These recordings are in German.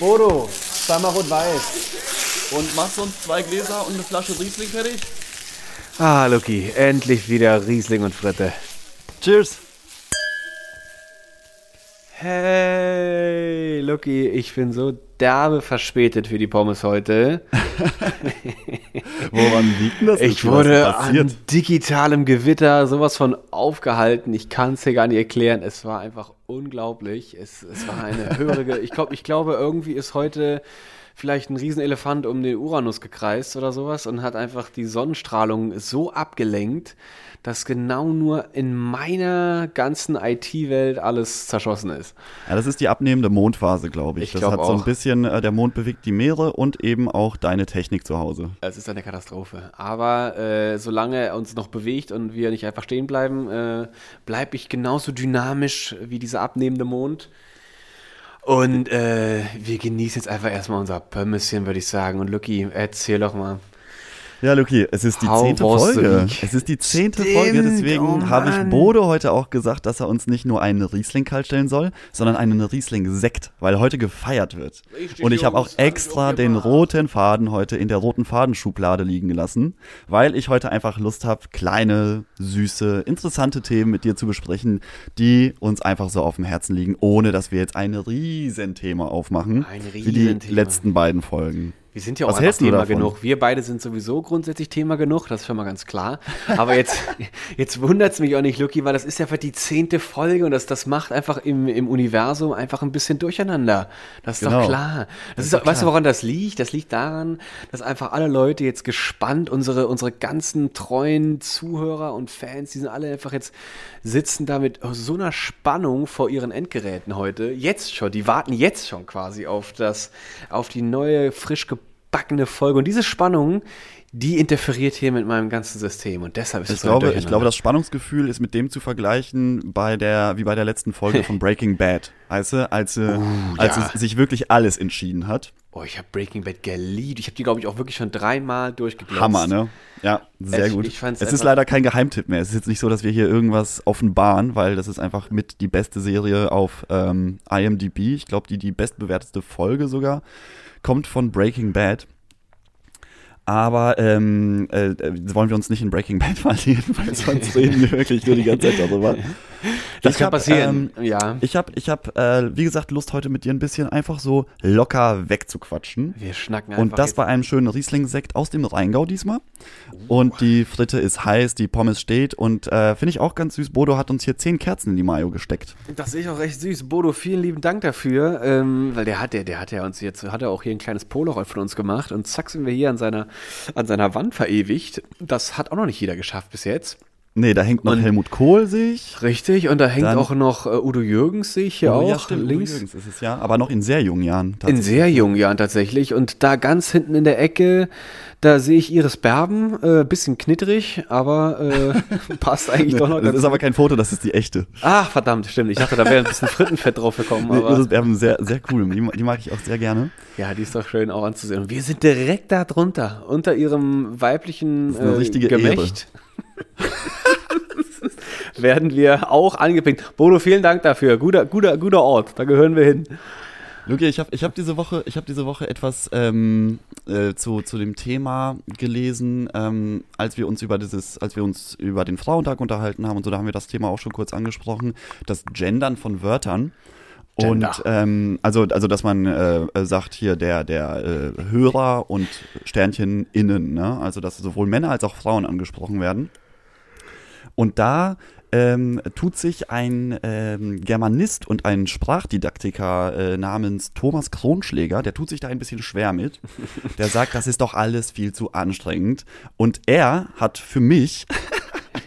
Bodo, zweimal rot-weiß. Und machst du uns zwei Gläser und eine Flasche Riesling fertig? Ah, Lucky, endlich wieder Riesling und Fritte. Cheers. Hey, Lucky, ich bin so derbe verspätet für die Pommes heute. Woran liegt denn das? Ich wurde an digitalem Gewitter sowas von aufgehalten. Ich kann es dir gar nicht erklären. Es war einfach unglaublich. Es, es war eine höhere. ich, glaub, ich glaube, irgendwie ist heute vielleicht ein Riesenelefant um den Uranus gekreist oder sowas und hat einfach die Sonnenstrahlung so abgelenkt, dass genau nur in meiner ganzen IT-Welt alles zerschossen ist. Ja, das ist die abnehmende Mondphase, glaube ich. Ich das glaub hat so ein auch. bisschen, äh, der Mond bewegt die Meere und eben auch deine Technik zu Hause. Es ist eine Katastrophe. Aber äh, solange er uns noch bewegt und wir nicht einfach stehen bleiben, äh, bleibe ich genauso dynamisch wie dieser abnehmende Mond. Und äh, wir genießen jetzt einfach erstmal unser Pömmeschen, würde ich sagen. Und Lucky, erzähl doch mal. Ja, Luki, es ist die How zehnte Folge. Es ist die zehnte Stimmt, Folge, deswegen oh habe ich. Bodo heute auch gesagt, dass er uns nicht nur einen Riesling kalt stellen soll, sondern einen Riesling-Sekt, weil heute gefeiert wird. Richtig, Und ich habe auch extra den roten Faden heute in der roten Fadenschublade liegen gelassen, weil ich heute einfach Lust habe, kleine, süße, interessante Themen mit dir zu besprechen, die uns einfach so auf dem Herzen liegen, ohne dass wir jetzt ein Riesenthema aufmachen, Ein wie die Riesenthema. letzten beiden Folgen. Wir sind ja auch Was Thema davon? genug. Wir beide sind sowieso grundsätzlich Thema genug, das ist schon mal ganz klar. Aber jetzt, jetzt wundert es mich auch nicht, Lucky, weil das ist ja einfach die zehnte Folge und das, das macht einfach im, im Universum einfach ein bisschen durcheinander. Das ist Genau. doch klar. Das, ist ist doch, weißt du, klar. woran das liegt? Das liegt daran, dass einfach alle Leute jetzt gespannt, unsere, unsere ganzen treuen Zuhörer und Fans, die sind alle einfach jetzt sitzen da mit so einer Spannung vor ihren Endgeräten heute. Jetzt schon, die warten jetzt schon quasi auf das, auf die neue, frisch gebackene Folge. Und diese Spannung, die interferiert hier mit meinem ganzen System. Und deshalb ist Ich es so glaube, ich glaube, das Spannungsgefühl ist mit dem zu vergleichen bei der, wie bei der letzten Folge von Breaking Bad. Weißt du, als, äh, als ja. es sich wirklich alles entschieden hat. Oh, ich habe Breaking Bad geliebt. Ich habe die, glaube ich, auch wirklich schon dreimal durchgeglotzt. Hammer, ne? Ja, sehr Ich- gut. ich es ist leider kein Geheimtipp mehr. Es ist jetzt nicht so, dass wir hier irgendwas offenbaren, weil das ist einfach mit die beste Serie auf ähm, IMDb. Ich glaube, die die bestbewertete Folge sogar kommt von Breaking Bad. Aber ähm, äh, äh, wollen wir uns nicht in Breaking Bad verlieren, weil sonst reden wir wirklich nur die ganze Zeit darüber. Das Ich kann hab, passieren. ähm, ja. Ich habe, ich hab, äh, wie gesagt, Lust heute mit dir ein bisschen einfach so locker wegzuquatschen. Wir schnacken einfach Und das jetzt- bei einem schönen Riesling-Sekt aus dem Rheingau diesmal. Und die Fritte ist heiß, die Pommes steht und äh, finde ich auch ganz süß. Bodo hat uns hier zehn Kerzen in die Mayo gesteckt. Das sehe ich auch recht süß. Bodo, vielen lieben Dank dafür, ähm, weil der hat, der, der hat ja uns jetzt, hat er auch hier ein kleines Polaroid von uns gemacht und zack sind wir hier an seiner, an seiner Wand verewigt. Das hat auch noch nicht jeder geschafft bis jetzt. Nee, da hängt noch Und- Helmut Kohl, sehe ich. Richtig, und da hängt Dann- auch noch äh, Udo Jürgens, sehe ich hier Oh, auch ja, stimmt, Udo links. Jürgens ist es ja, aber noch in sehr jungen Jahren. In sehr jungen Jahren tatsächlich. Und da ganz hinten in der Ecke, da sehe ich Iris Berben, äh, bisschen knitterig, aber äh, passt eigentlich doch noch Das ganz ist aber kein Foto, das ist die echte. Ach, verdammt, stimmt. Ich dachte, da wäre ein bisschen Frittenfett drauf gekommen. Nee, Aber Iris Berben, sehr, sehr cool. Die, die mag ich auch sehr gerne. Ja, die ist doch schön auch anzusehen. Und wir sind direkt da drunter, unter ihrem weiblichen Das ist eine äh, richtige Gemächt. werden wir auch angepinkt. Bodo, vielen Dank dafür. Guter, guter, guter Ort. Da gehören wir hin. Luki, ich habe ich hab diese Woche, ich habe diese Woche etwas ähm, äh, zu, zu dem Thema gelesen, ähm, als wir uns über dieses, als wir uns über den Frauentag unterhalten haben und so, da haben wir das Thema auch schon kurz angesprochen, das Gendern von Wörtern. Gender. Und ähm, also, also, dass man äh, äh, sagt hier der, der äh, Hörer und Sternchen innen, ne? Also dass sowohl Männer als auch Frauen angesprochen werden. Und da ähm, tut sich ein ähm, Germanist und ein Sprachdidaktiker äh, namens Thomas Kronschläger, der tut sich da ein bisschen schwer mit. Der sagt, das ist doch alles viel zu anstrengend. Und er hat für mich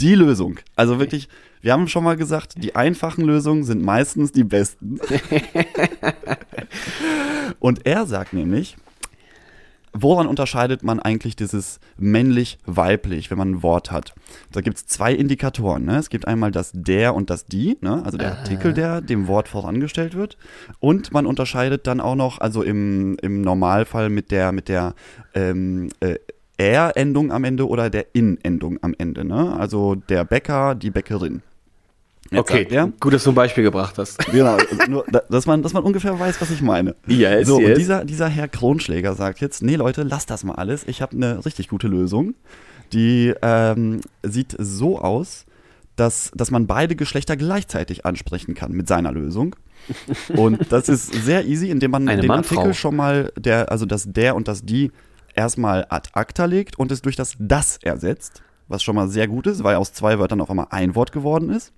die Lösung. Also wirklich, wir haben schon mal gesagt, die einfachen Lösungen sind meistens die besten. Und er sagt nämlich, woran unterscheidet man eigentlich dieses männlich-weiblich, wenn man ein Wort hat? Da gibt es zwei Indikatoren. Ne? Es gibt einmal das der und das die, ne? also der Artikel, der dem Wort vorangestellt wird. Und man unterscheidet dann auch noch, also im, im Normalfall mit der, mit der ähm, äh, Er-Endung am Ende oder der In-Endung am Ende. Ne? Also der Bäcker, die Bäckerin. Okay, er, gut, dass du ein Beispiel gebracht hast. Genau, nur, da- dass man, dass man ungefähr weiß, was ich meine. Yes, so, yes. und dieser, dieser Herr Kronschläger sagt jetzt, nee Leute, lasst das mal alles. Ich habe eine richtig gute Lösung. Die ähm, sieht so aus, dass, dass man beide Geschlechter gleichzeitig ansprechen kann mit seiner Lösung. Und das ist sehr easy, indem man Eine den Mann-Frau. Artikel schon mal, der, also das der und das die erstmal ad acta legt und es durch das das ersetzt, was schon mal sehr gut ist, weil aus zwei Wörtern auf einmal ein Wort geworden ist.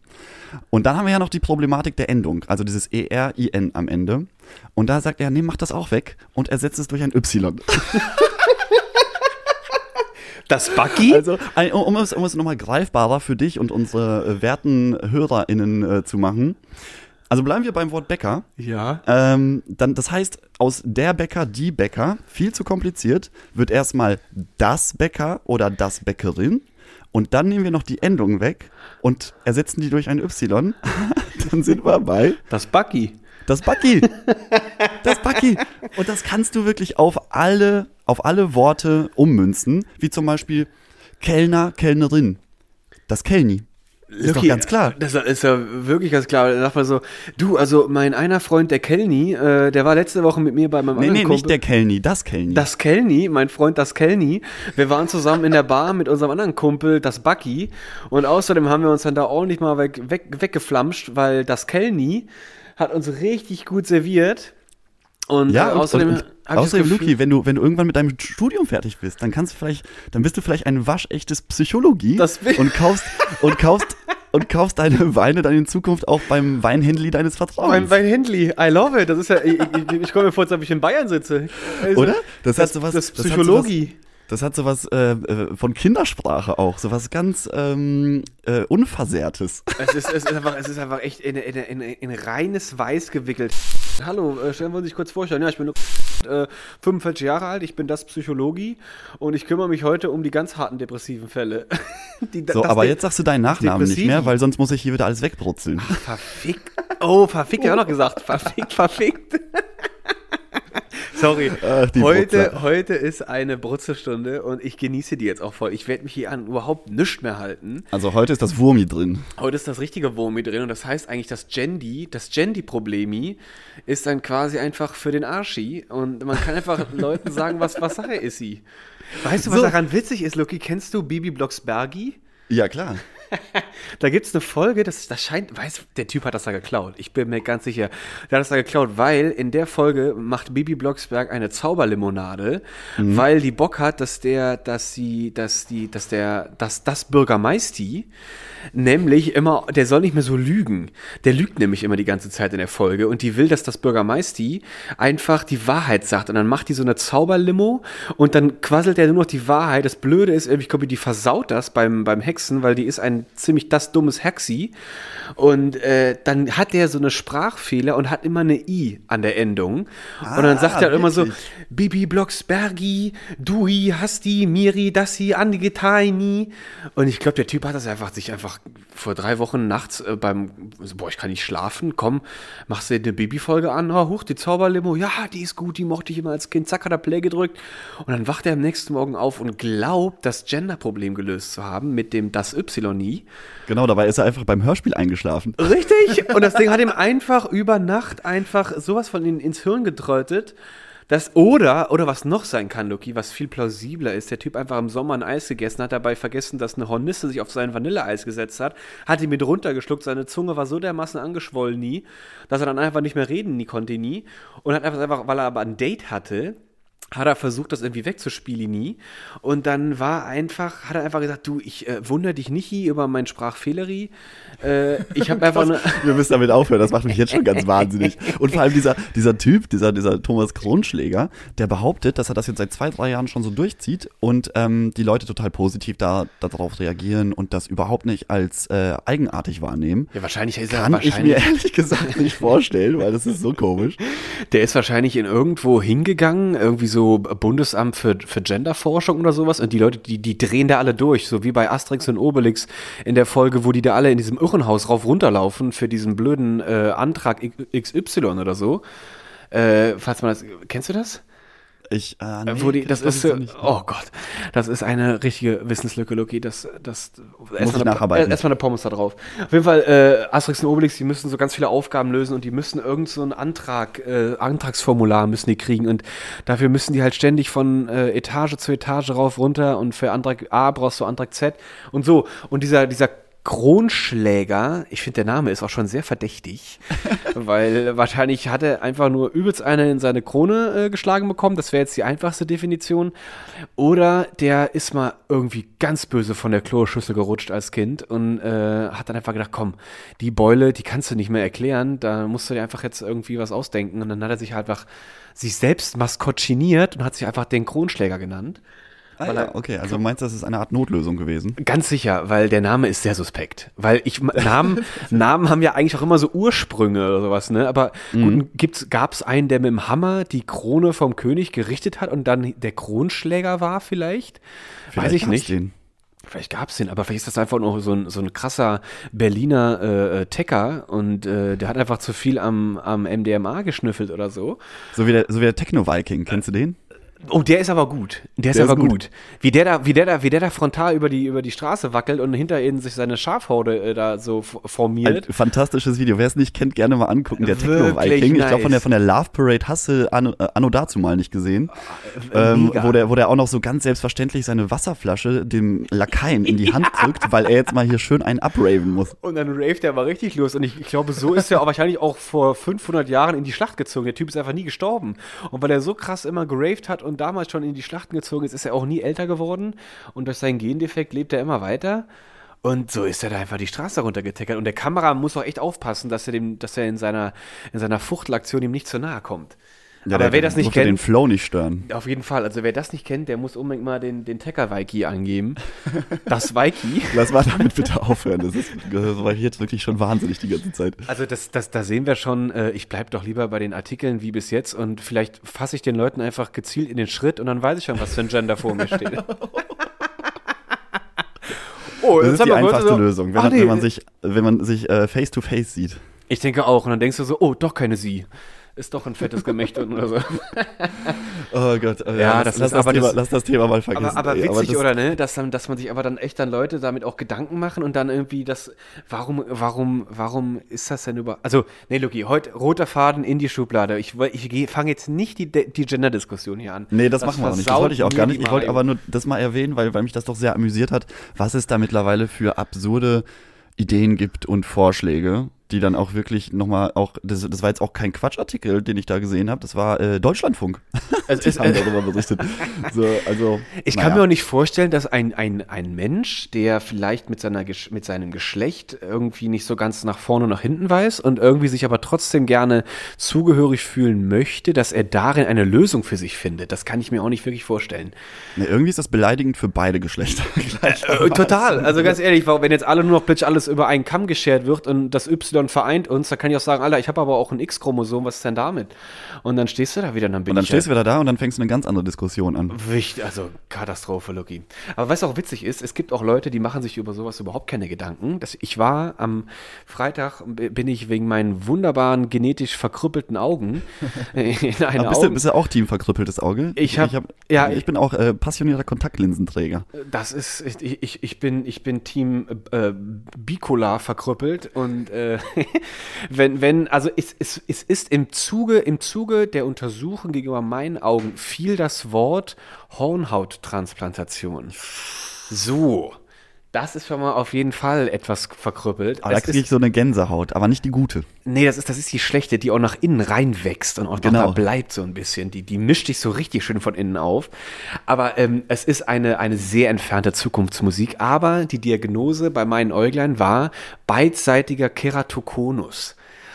Und dann haben wir ja noch die Problematik der Endung, also dieses ERIN am Ende. Und da sagt er, nee, mach das auch weg und ersetzt es durch ein Y. Das Bucky? Also, um es, um es nochmal greifbarer für dich und unsere äh, werten HörerInnen äh, zu machen. Also bleiben wir beim Wort Bäcker. ja. Ähm, dann, das heißt, aus der Bäcker, die Bäcker, viel zu kompliziert, wird erstmal das Bäcker oder das Bäckerin. Und dann nehmen wir noch die Endung weg und ersetzen die durch ein Y. dann sind wir bei Das Bucky. das Bucky. Das Bucky. Und das kannst du wirklich auf alle, auf alle Worte ummünzen, wie zum Beispiel Kellner, Kellnerin. Das Kellni. Ist doch Lucky, ganz klar. Das ist ja wirklich ganz klar. Da sagt man so, du, also mein einer Freund, der Kelny, äh, der war letzte Woche mit mir bei meinem Nee, anderen nee, Kumpel. nicht der Kellni, das Kellni. Das Kelny, mein Freund das Kelny. Wir waren zusammen in der Bar mit unserem anderen Kumpel, das Bucky. Und außerdem haben wir uns dann da ordentlich mal weg, weg, weggeflamscht, weil das Kelny hat uns richtig gut serviert. Und ja, äh, und, außerdem, und, hab und, das außerdem, Luki, wenn du, wenn du irgendwann mit deinem Studium fertig bist, dann kannst du vielleicht, dann bist du vielleicht ein waschechtes Psychologie Das will- und kaufst und kaufst und kaufst deine Weine dann in Zukunft auch beim Weinhändler deines Vertrauens. Mein Handley, I love it. Das ist ja, ich, ich, komme mir vor, als ob ich in Bayern sitze. Also, Oder? Das, Das, hat sowas, das Psychologie. Das hat sowas äh, äh, von Kindersprache auch, sowas ganz ähm, äh, Unversehrtes. Es ist, es, ist einfach, es ist einfach echt in, in, in, in reines Weiß gewickelt. Hallo, äh, stellen wir uns sich kurz vorstellen. Ja, ich bin äh, 45 Jahre alt, ich bin das Psychologie und ich kümmere mich heute um die ganz harten depressiven Fälle. Die, So, aber jetzt sagst du deinen Nachnamen nicht mehr, weil sonst muss ich hier wieder alles wegbrutzeln. Verfickt. Oh, verfickt, ja auch noch gesagt. Verfickt, verfickt. Sorry. Ach, heute, heute ist eine Brutzelstunde und ich genieße die jetzt auch voll. Ich werde mich hier an überhaupt nichts mehr halten. Also heute ist das Wurmi drin. Heute ist das richtige Wurmi drin und das heißt eigentlich, das Gendi, das Gendi-Problemi ist dann quasi einfach für den Arschi und man kann einfach Leuten sagen, was, was Sache ist sie. Weißt du, was So. daran witzig ist, Lucky? Kennst du Bibi Blocksbergi? Ja, klar. Da gibt es eine Folge, das, das scheint, weiß, der Typ hat das da geklaut. Ich bin mir ganz sicher. Der hat das da geklaut, weil in der Folge macht Bibi Blocksberg eine Zauberlimonade, weil die Bock hat, dass der, dass sie, dass die, dass der, dass das Bürgermeisti nämlich immer, der soll nicht mehr so lügen. Der lügt nämlich immer die ganze Zeit in der Folge und die will, dass das Bürgermeisti einfach die Wahrheit sagt und dann macht die so eine Zauberlimo und dann quasselt er nur noch die Wahrheit. Das Blöde ist, ich glaube, die versaut das beim, beim Hexen, weil die ist ein ziemlich das dummes Hexi und äh, dann hat der so eine Sprachfehler und hat immer eine I an der Endung und dann Ah, sagt er immer so? Bibi Blocksbergi, Dui, Hasti, Miri, Dassi, Andige Taini. Und ich glaube, der Typ hat das einfach sich einfach vor drei Wochen nachts äh, beim, boah, ich kann nicht schlafen, komm, machst du dir eine Bibi-Folge an, oh, huch, die Zauberlimo, ja, die ist gut, die mochte ich immer als Kind, zack, hat er Play gedrückt. Und dann wacht er am nächsten Morgen auf und glaubt, das Gender-Problem gelöst zu haben mit dem das Y nie. Genau, dabei ist er einfach beim Hörspiel eingeschlafen. Richtig. Und das Ding hat ihm einfach über Nacht einfach sowas von in, ins Hirn getrötet. Das, oder, oder was noch sein kann, Luki, was viel plausibler ist, der Typ einfach im Sommer ein Eis gegessen hat, dabei vergessen, dass eine Hornisse sich auf sein Vanilleeis gesetzt hat, hat ihn mit runtergeschluckt, seine Zunge war so dermaßen angeschwollen nie, dass er dann einfach nicht mehr reden nie konnte nie und hat einfach weil er aber ein Date hatte, hat er versucht, das irgendwie wegzuspielen nie. Und dann war einfach, hat er einfach gesagt, du, ich äh, wundere dich nicht über mein Sprachfehleri. Äh, ich habe einfach eine. Wir müssen damit aufhören, das macht mich jetzt schon ganz wahnsinnig. Und vor allem dieser, dieser Typ, dieser, dieser Thomas Kronschläger, der behauptet, dass er das jetzt seit zwei, drei Jahren schon so durchzieht und ähm, die Leute total positiv da, darauf reagieren und das überhaupt nicht als äh, eigenartig wahrnehmen. Ja, wahrscheinlich ist er Kann ich wahrscheinlich. mir ehrlich gesagt nicht vorstellen, weil das ist so komisch. Der ist wahrscheinlich in irgendwo hingegangen, irgendwie so Bundesamt für, für Genderforschung oder sowas. Und die Leute, die, die drehen da alle durch, so wie bei Asterix und Obelix in der Folge, wo die da alle in diesem Irrenhaus rauf runterlaufen für diesen blöden äh, Antrag XY oder so. Äh, falls man das. Kennst du das? Ich, äh, nee, wo die, das ist, oh Gott, das ist eine richtige Wissenslücke, Lucky. Das, das, erstmal eine, erst eine Pommes da drauf. Auf jeden Fall, äh, Asterix und Obelix, die müssen so ganz viele Aufgaben lösen und die müssen irgend so ein Antrag, äh, Antragsformular müssen die kriegen und dafür müssen die halt ständig von äh, Etage zu Etage rauf, runter und für Antrag A brauchst du Antrag Z und so. Und dieser, dieser Kronschläger, ich finde, der Name ist auch schon sehr verdächtig, weil wahrscheinlich hat er einfach nur übelst eine in seine Krone äh, geschlagen bekommen. Das wäre jetzt die einfachste Definition. Oder der ist mal irgendwie ganz böse von der Kloschüssel gerutscht als Kind und äh, hat dann einfach gedacht, komm, die Beule, die kannst du nicht mehr erklären, da musst du dir einfach jetzt irgendwie was ausdenken. Und dann hat er sich halt einfach sich selbst maskottchiniert und hat sich einfach den Kronschläger genannt. Ah, ja, okay, also meinst du, das ist eine Art Notlösung gewesen? Ganz sicher, weil der Name ist sehr suspekt. Weil ich Namen, Namen haben ja eigentlich auch immer so Ursprünge oder sowas, ne? Aber mhm. gab es einen, der mit dem Hammer die Krone vom König gerichtet hat und dann der Kronschläger war vielleicht? vielleicht Weiß ich nicht. Den. Vielleicht gab es den, aber vielleicht ist das einfach nur so ein, so ein krasser Berliner äh, äh, Tecker und äh, der hat einfach zu viel am, am MDMA geschnüffelt oder so. So wie der, so wie der Techno-Viking, kennst du den? Oh, der ist aber gut. Der, der ist aber gut. gut. Wie der da, wie der da, wie der da frontal über die über die Straße wackelt und hinter ihnen sich seine Schafhorde äh, da so formiert. Ein fantastisches Video. Wer es nicht kennt, gerne mal angucken. Der Techno Viking. Nice. Ich glaube von der von der Love Parade hast du anno, äh, anno dazu mal nicht gesehen, äh, ähm, wo der wo der auch noch so ganz selbstverständlich seine Wasserflasche dem Lakaien in die Hand drückt, weil er jetzt mal hier schön einen abraven muss. Und dann raved er mal richtig los. Und ich, ich glaube, so ist er auch wahrscheinlich auch vor 500 Jahren in die Schlacht gezogen. Der Typ ist einfach nie gestorben. Und weil er so krass immer geraved hat und damals schon in die Schlachten gezogen ist, ist er auch nie älter geworden und durch seinen Gendefekt lebt er immer weiter. Und so ist er da einfach die Straße runtergetickert. Und der Kamera muss auch echt aufpassen, dass er, dem, dass er in, seiner, in seiner Fuchtelaktion ihm nicht zu nahe kommt. Ja, aber wer das nicht kennt. den Flow nicht stören. Auf jeden Fall. Also wer das nicht kennt, der muss unbedingt mal den, den Tecker-Wiki angeben. Das Wiki. Lass mal damit bitte aufhören. Das, ist, das war jetzt wirklich schon wahnsinnig die ganze Zeit. Also das, das, da sehen wir schon, äh, ich bleibe doch lieber bei den Artikeln wie bis jetzt und vielleicht fasse ich den Leuten einfach gezielt in den Schritt und dann weiß ich schon, was für ein Gender vor mir steht. oh, das ist die einfachste so, Lösung, wenn, nee. wenn, man sich, wenn man sich äh, face to face sieht. Ich denke auch. Und dann denkst du so, oh, doch keine sie ist doch ein fettes Gemächt oder so. oh Gott, äh, ja, das lass, lass, das Thema, das, lass das Thema mal vergessen. Aber, aber witzig, aber oder ne, dass, dann, dass man sich aber dann echt dann Leute damit auch Gedanken machen und dann irgendwie das, warum, warum, warum ist das denn über, also, ne, Luki, heute roter Faden in die Schublade. Ich, ich fange jetzt nicht die, die Gender-Diskussion hier an. Nee, das, das machen wir auch nicht. Das wollte ich auch gar nicht. Ich wollte aber nur das mal erwähnen, weil, weil mich das doch sehr amüsiert hat, was es da mittlerweile für absurde Ideen gibt und Vorschläge die dann auch wirklich nochmal auch, das, das war jetzt auch kein Quatschartikel, den ich da gesehen habe, das war äh, Deutschlandfunk. Es ist, haben darüber berichtet. So, also, ich naja. kann mir auch nicht vorstellen, dass ein, ein, ein Mensch, der vielleicht mit, seiner, mit seinem Geschlecht irgendwie nicht so ganz nach vorne und nach hinten weiß und irgendwie sich aber trotzdem gerne zugehörig fühlen möchte, dass er darin eine Lösung für sich findet. Das kann ich mir auch nicht wirklich vorstellen. Nee, irgendwie ist das beleidigend für beide Geschlechter. äh, total. Also ganz ehrlich, wenn jetzt alle nur noch plötzlich alles über einen Kamm geschert wird und das Y Y vereint uns, da kann ich auch sagen, Alter, ich habe aber auch ein X-Chromosom, was ist denn damit? Und dann stehst du da wieder, dann bin Und dann ich stehst du wieder da und dann fängst du eine ganz andere Diskussion an. Wichtig, also Katastrophe, Lucky. Aber was auch witzig ist, es gibt auch Leute, die machen sich über sowas überhaupt keine Gedanken. Das, ich war am Freitag, bin ich wegen meinen wunderbaren genetisch verkrüppelten Augen in einer bist, du, bist du auch Team verkrüppeltes Auge? Ich, hab, ich, hab, ja, ich bin auch äh, passionierter Kontaktlinsenträger. Das ist, ich, ich, ich, bin, ich bin Team äh, Bicola verkrüppelt und äh, wenn, wenn, also es, es, es ist im Zuge, im Zuge der Untersuchung gegenüber meinen Augen fiel das Wort Hornhauttransplantation. So. Das ist schon mal auf jeden Fall etwas verkrüppelt. Aber es da kriege ich so eine Gänsehaut, aber nicht die gute. Nee, das ist, das ist die schlechte, die auch nach innen reinwächst und auch genau. da bleibt so ein bisschen. Die, die mischt sich so richtig schön von innen auf. Aber ähm, es ist eine, eine sehr entfernte Zukunftsmusik. Aber die Diagnose bei meinen Äuglein war beidseitiger Keratokonus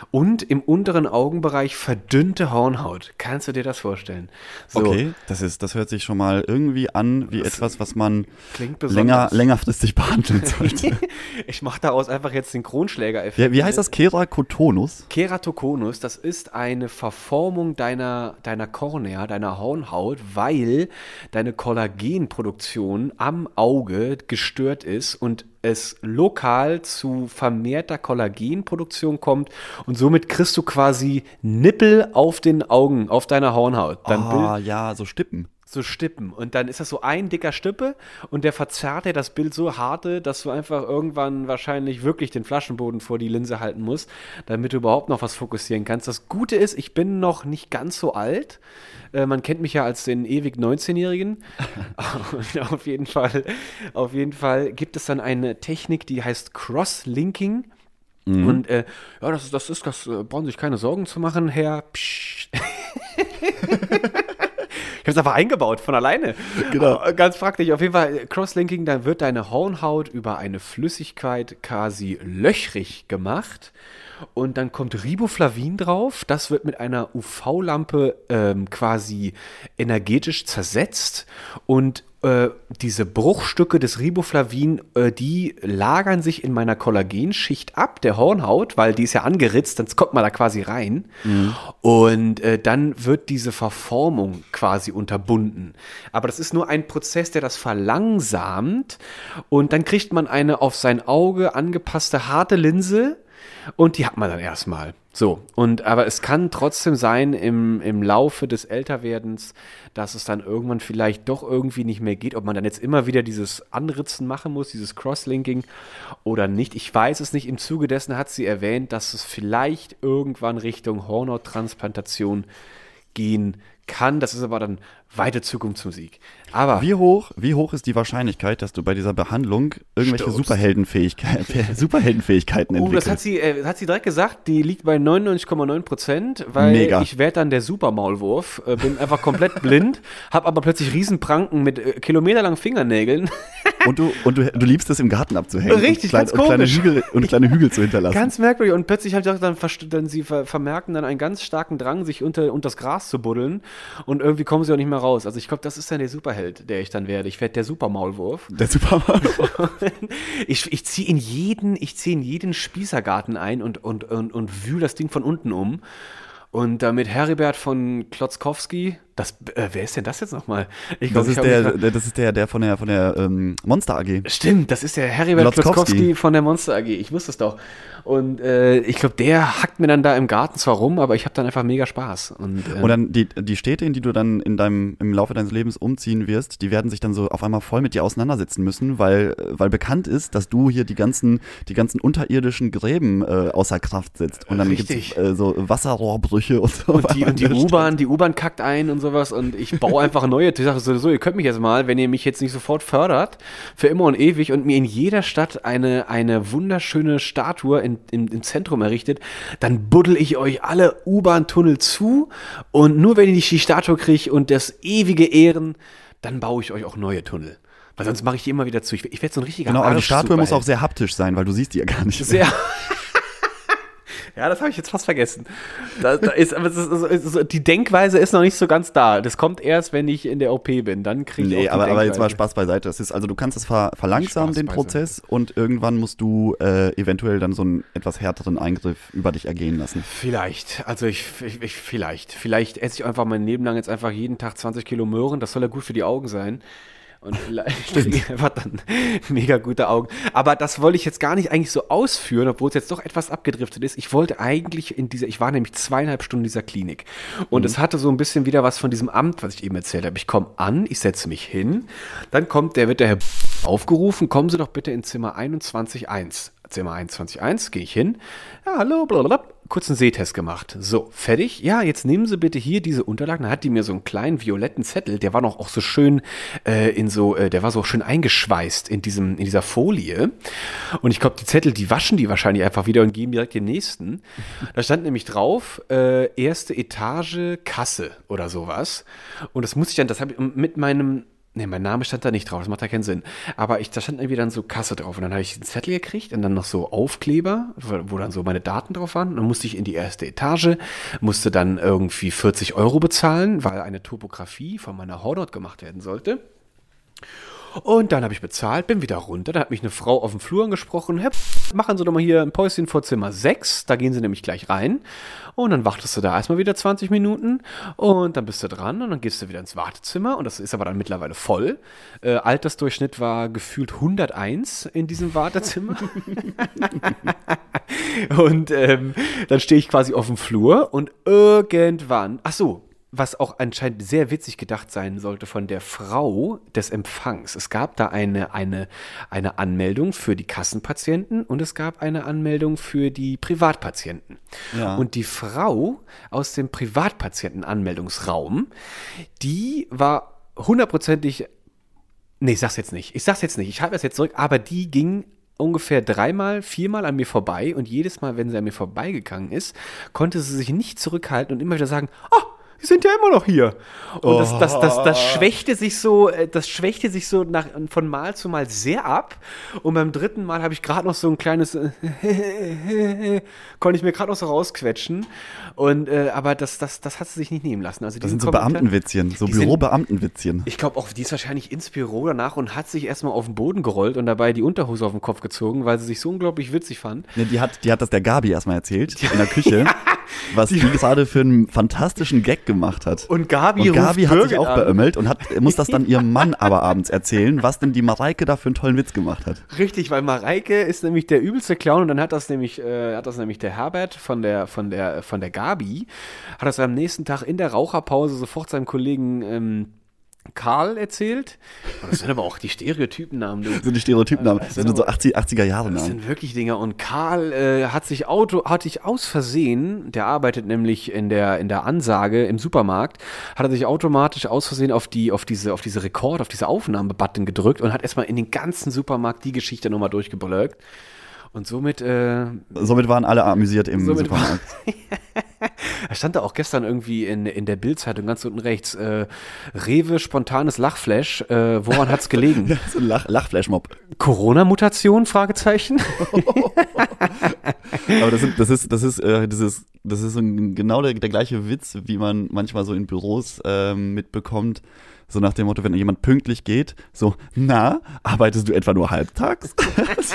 und im unteren Augenbereich verdünnte Hornhaut. Kannst du dir das vorstellen? So. Okay, das, ist, das hört sich schon mal irgendwie an wie das etwas, was man länger, längerfristig behandeln sollte. ich mache daraus einfach jetzt den Kronschläger-Effekt. Ja, wie heißt das? Keratokonus? Keratokonus, das ist eine Verformung deiner, deiner Kornea, deiner Hornhaut, weil deine Kollagenproduktion am Auge gestört ist und es lokal zu vermehrter Kollagenproduktion kommt und somit kriegst du quasi Nippel auf den Augen, auf deiner Hornhaut. Dann Ah, ja, so Stippen. So Stippen. Und dann ist das so ein dicker Stippe und der verzerrt dir das Bild so harte, dass du einfach irgendwann wahrscheinlich wirklich den Flaschenboden vor die Linse halten musst, damit du überhaupt noch was fokussieren kannst. Das Gute ist, ich bin noch nicht ganz so alt. Äh, man kennt mich ja als den ewig 19-Jährigen. Und auf jeden Fall, auf jeden Fall gibt es dann eine Technik, die heißt Cross-Linking. Und äh, ja, das ist, das ist, das äh, brauchen Sie sich keine Sorgen zu machen, Herr. Psch. Ich habe es einfach eingebaut von alleine. Genau. Äh, Ganz praktisch. Auf jeden Fall äh, Crosslinking, dann wird deine Hornhaut über eine Flüssigkeit quasi löchrig gemacht. Und dann kommt Riboflavin drauf. Das wird mit einer UV-Lampe ähm, quasi energetisch zersetzt. Und äh, diese Bruchstücke des Riboflavin, äh, die lagern sich in meiner Kollagenschicht ab, der Hornhaut, weil die ist ja angeritzt, dann kommt man da quasi rein. Und äh, dann wird diese Verformung quasi unterbunden. Aber das ist nur ein Prozess, der das verlangsamt. Und dann kriegt man eine auf sein Auge angepasste harte Linse. Und die hat man dann erstmal. So, und aber es kann trotzdem sein im, im Laufe des Älterwerdens, dass es dann irgendwann vielleicht doch irgendwie nicht mehr geht, ob man dann jetzt immer wieder dieses Anritzen machen muss, dieses Crosslinking oder nicht. Ich weiß es nicht. Im Zuge dessen hat sie erwähnt, dass es vielleicht irgendwann Richtung Hornhauttransplantation gehen kann. Das ist aber dann weite Zukunftsmusik. Aber Wie hoch, wie hoch ist die Wahrscheinlichkeit, dass du bei dieser Behandlung irgendwelche Stirbst. Superheldenfähigkeiten, Superheldenfähigkeiten Oh, entwickelst? das hat sie, äh, hat sie direkt gesagt, die liegt bei 99,9 Prozent, weil Mega. ich werde dann der Supermaulwurf, äh, bin einfach komplett blind, hab aber plötzlich Riesenpranken mit äh, kilometerlangen Fingernägeln. Und du, und du, du liebst es im Garten abzuhängen. Richtig, und, klein, ganz und kleine. Hügel und kleine Hügel zu hinterlassen. Ganz merkwürdig. Und plötzlich habe ich gedacht, dann, dann sie ver vermerken dann einen ganz starken Drang, sich unter, unter das Gras zu buddeln. Und irgendwie kommen sie auch nicht mehr raus. Also ich glaube, das ist dann der Superheld, der ich dann werde. Ich werde der Supermaulwurf. Der Superman. Ich, ich ziehe in jeden, ich ziehe in jeden Spießergarten ein und, und, und, und wühl das Ding von unten um. Und damit Heribert von Klotzkowski, das, äh, wer ist denn das jetzt nochmal? Ich glaub, Das ist der, der, das ist der, der von der, von der ähm, Monster AG. Stimmt, das ist der Heribert Klotzkowski. Von der Monster AG. Ich wusste es doch. Und äh, ich glaube, der hackt mir dann da im Garten zwar rum, aber ich habe dann einfach mega Spaß. Und, äh, Und dann die, die Städte, in die du dann in deinem, im Laufe deines Lebens umziehen wirst, die werden sich dann so auf einmal voll mit dir auseinandersetzen müssen, weil, weil bekannt ist, dass du hier die ganzen, die ganzen unterirdischen Gräben äh, außer Kraft setzt. Und dann gibt es äh, so Wasserrohrbrüche und so. Und die, und die. U-Bahn, die U-Bahn kackt ein und sowas und ich baue einfach neue. Ich sage so, so, ihr könnt mich jetzt mal, wenn ihr mich jetzt nicht sofort fördert, für immer und ewig und mir in jeder Stadt eine, eine wunderschöne Statue in, im, im Zentrum errichtet, dann buddel ich euch alle U-Bahn-Tunnel zu und nur wenn ich die Statue kriege und das ewige Ehren, dann baue ich euch auch neue Tunnel. Weil sonst mache ich die immer wieder zu. Ich, ich werde so ein richtiger Genau, aber die Statue muss auch sehr haptisch sein, weil du siehst die ja gar nicht. Sehr. Ja, das habe ich jetzt fast vergessen. Da, da ist, aber ist, ist, die Denkweise ist noch nicht so ganz da. Das kommt erst, wenn ich in der OP bin. Dann kriege ich auch Nee, aber, aber jetzt mal Denkweise. Spaß beiseite. Das ist, also du kannst es ver verlangsamen, Spaß den beiseite. Prozess, und irgendwann musst du äh, eventuell dann so einen etwas härteren Eingriff über dich ergehen lassen. Vielleicht, also ich, ich, ich vielleicht. Vielleicht esse ich einfach mein Leben lang jetzt einfach jeden Tag 20 Kilo Möhren. Das soll ja gut für die Augen sein. Und vielleicht einfach dann mega gute Augen. Aber das wollte ich jetzt gar nicht eigentlich so ausführen, obwohl es jetzt doch etwas abgedriftet ist. Ich wollte eigentlich in dieser, ich war nämlich zweieinhalb Stunden in dieser Klinik. Und es hatte so ein bisschen wieder was von diesem Amt, was ich eben erzählt habe. Ich komme an, ich setze mich hin, dann kommt der, wird der Herr aufgerufen, kommen Sie doch bitte in Zimmer 21.1. Zimmer 21.1, gehe ich hin. Ja, hallo, blablabla. Kurz einen Sehtest gemacht. So, fertig. Ja, jetzt nehmen Sie bitte hier diese Unterlagen. Dann hat die mir so einen kleinen violetten Zettel, der war noch auch so schön äh, in so, äh, der war so schön eingeschweißt in diesem, in dieser Folie. Und ich glaube, die Zettel, die waschen die wahrscheinlich einfach wieder und geben direkt den nächsten. Da stand nämlich drauf, äh, erste Etage Kasse oder sowas. Und das muss ich dann, das habe ich mit meinem Ne, mein Name stand da nicht drauf, das macht ja keinen Sinn. Aber ich, da stand irgendwie dann so Kasse drauf und dann habe ich einen Zettel gekriegt und dann noch so Aufkleber, wo, dann so meine Daten drauf waren. Und dann musste ich in die erste Etage, musste dann irgendwie 40 Euro bezahlen, weil eine Topografie von meiner Hornhaut gemacht werden sollte. Und dann habe ich bezahlt, bin wieder runter. Da hat mich eine Frau auf dem Flur angesprochen. Herr machen Sie doch mal hier ein Päuschen vor Zimmer 6, da gehen Sie nämlich gleich rein. Und dann wartest du da erstmal wieder 20 Minuten und dann bist du dran und dann gehst du wieder ins Wartezimmer und das ist aber dann mittlerweile voll. Äh, Altersdurchschnitt war gefühlt 101 in diesem Wartezimmer. und ähm, dann stehe ich quasi auf dem Flur und irgendwann, ach so, was auch anscheinend sehr witzig gedacht sein sollte von der Frau des Empfangs. Es gab da eine, eine, eine Anmeldung für die Kassenpatienten und es gab eine Anmeldung für die Privatpatienten. Ja. Und die Frau aus dem Privatpatientenanmeldungsraum, die war hundertprozentig, nee, ich sag's jetzt nicht, ich sag's jetzt nicht, ich halte das jetzt zurück, aber die ging ungefähr dreimal, viermal an mir vorbei und jedes Mal, wenn sie an mir vorbeigegangen ist, konnte sie sich nicht zurückhalten und immer wieder sagen, oh, die sind ja immer noch hier. Und das, das, das, das schwächte sich so, äh, das schwächte sich so nach, von Mal zu Mal sehr ab. Und beim dritten Mal habe ich gerade noch so ein kleines, konnte ich mir gerade noch so rausquetschen. Und, äh, aber das, das, das hat sie sich nicht nehmen lassen. Also Das sind so Beamtenwitzchen, so die Bürobeamtenwitzchen. ich glaube auch, die ist wahrscheinlich ins Büro danach und hat sich erstmal auf den Boden gerollt und dabei die Unterhose auf den Kopf gezogen, weil sie sich so unglaublich witzig fand. Ne, die, hat, die hat das der Gabi erstmal erzählt, in der Küche, was die gerade für einen fantastischen Gag gemacht hat. Und Gabi, Und Gabi hat sich Birgit auch an. beömmelt und hat, muss das dann ihrem Mann aber abends erzählen, was denn die Mareike da für einen tollen Witz gemacht hat. Richtig, weil Mareike ist nämlich der übelste Clown und dann hat das nämlich, äh, hat das nämlich der Herbert von der, von der, von der Gabi, hat das am nächsten Tag in der Raucherpause sofort seinem Kollegen ähm, Karl erzählt. Und das sind aber auch die Stereotypennamen. Das sind die Stereotypennamen. Das sind so 80, 80er Jahre Das Namen. sind wirklich Dinger. Und Karl äh, hat sich Auto, hatte ich aus Versehen, der arbeitet nämlich in der, in der Ansage im Supermarkt, hat er sich automatisch aus Versehen auf die, auf diese, auf diese Rekord, auf diese Aufnahmebutton gedrückt und hat erstmal in den ganzen Supermarkt die Geschichte nochmal durchgeblöckt. Und somit, äh, Somit waren alle amüsiert im Somit Supermarkt. da stand da auch gestern irgendwie in, in der Bildzeitung ganz unten rechts, äh, Rewe spontanes Lachflash, äh, woran hat's gelegen? so ein Lach, Lachflashmob. Corona-Mutation? Fragezeichen. Aber das, sind, das ist, das ist, äh, dieses, das ist so ein, genau der, der gleiche Witz, wie man manchmal so in Büros ähm, mitbekommt. So nach dem Motto, wenn jemand pünktlich geht, so, na, arbeitest du etwa nur halbtags?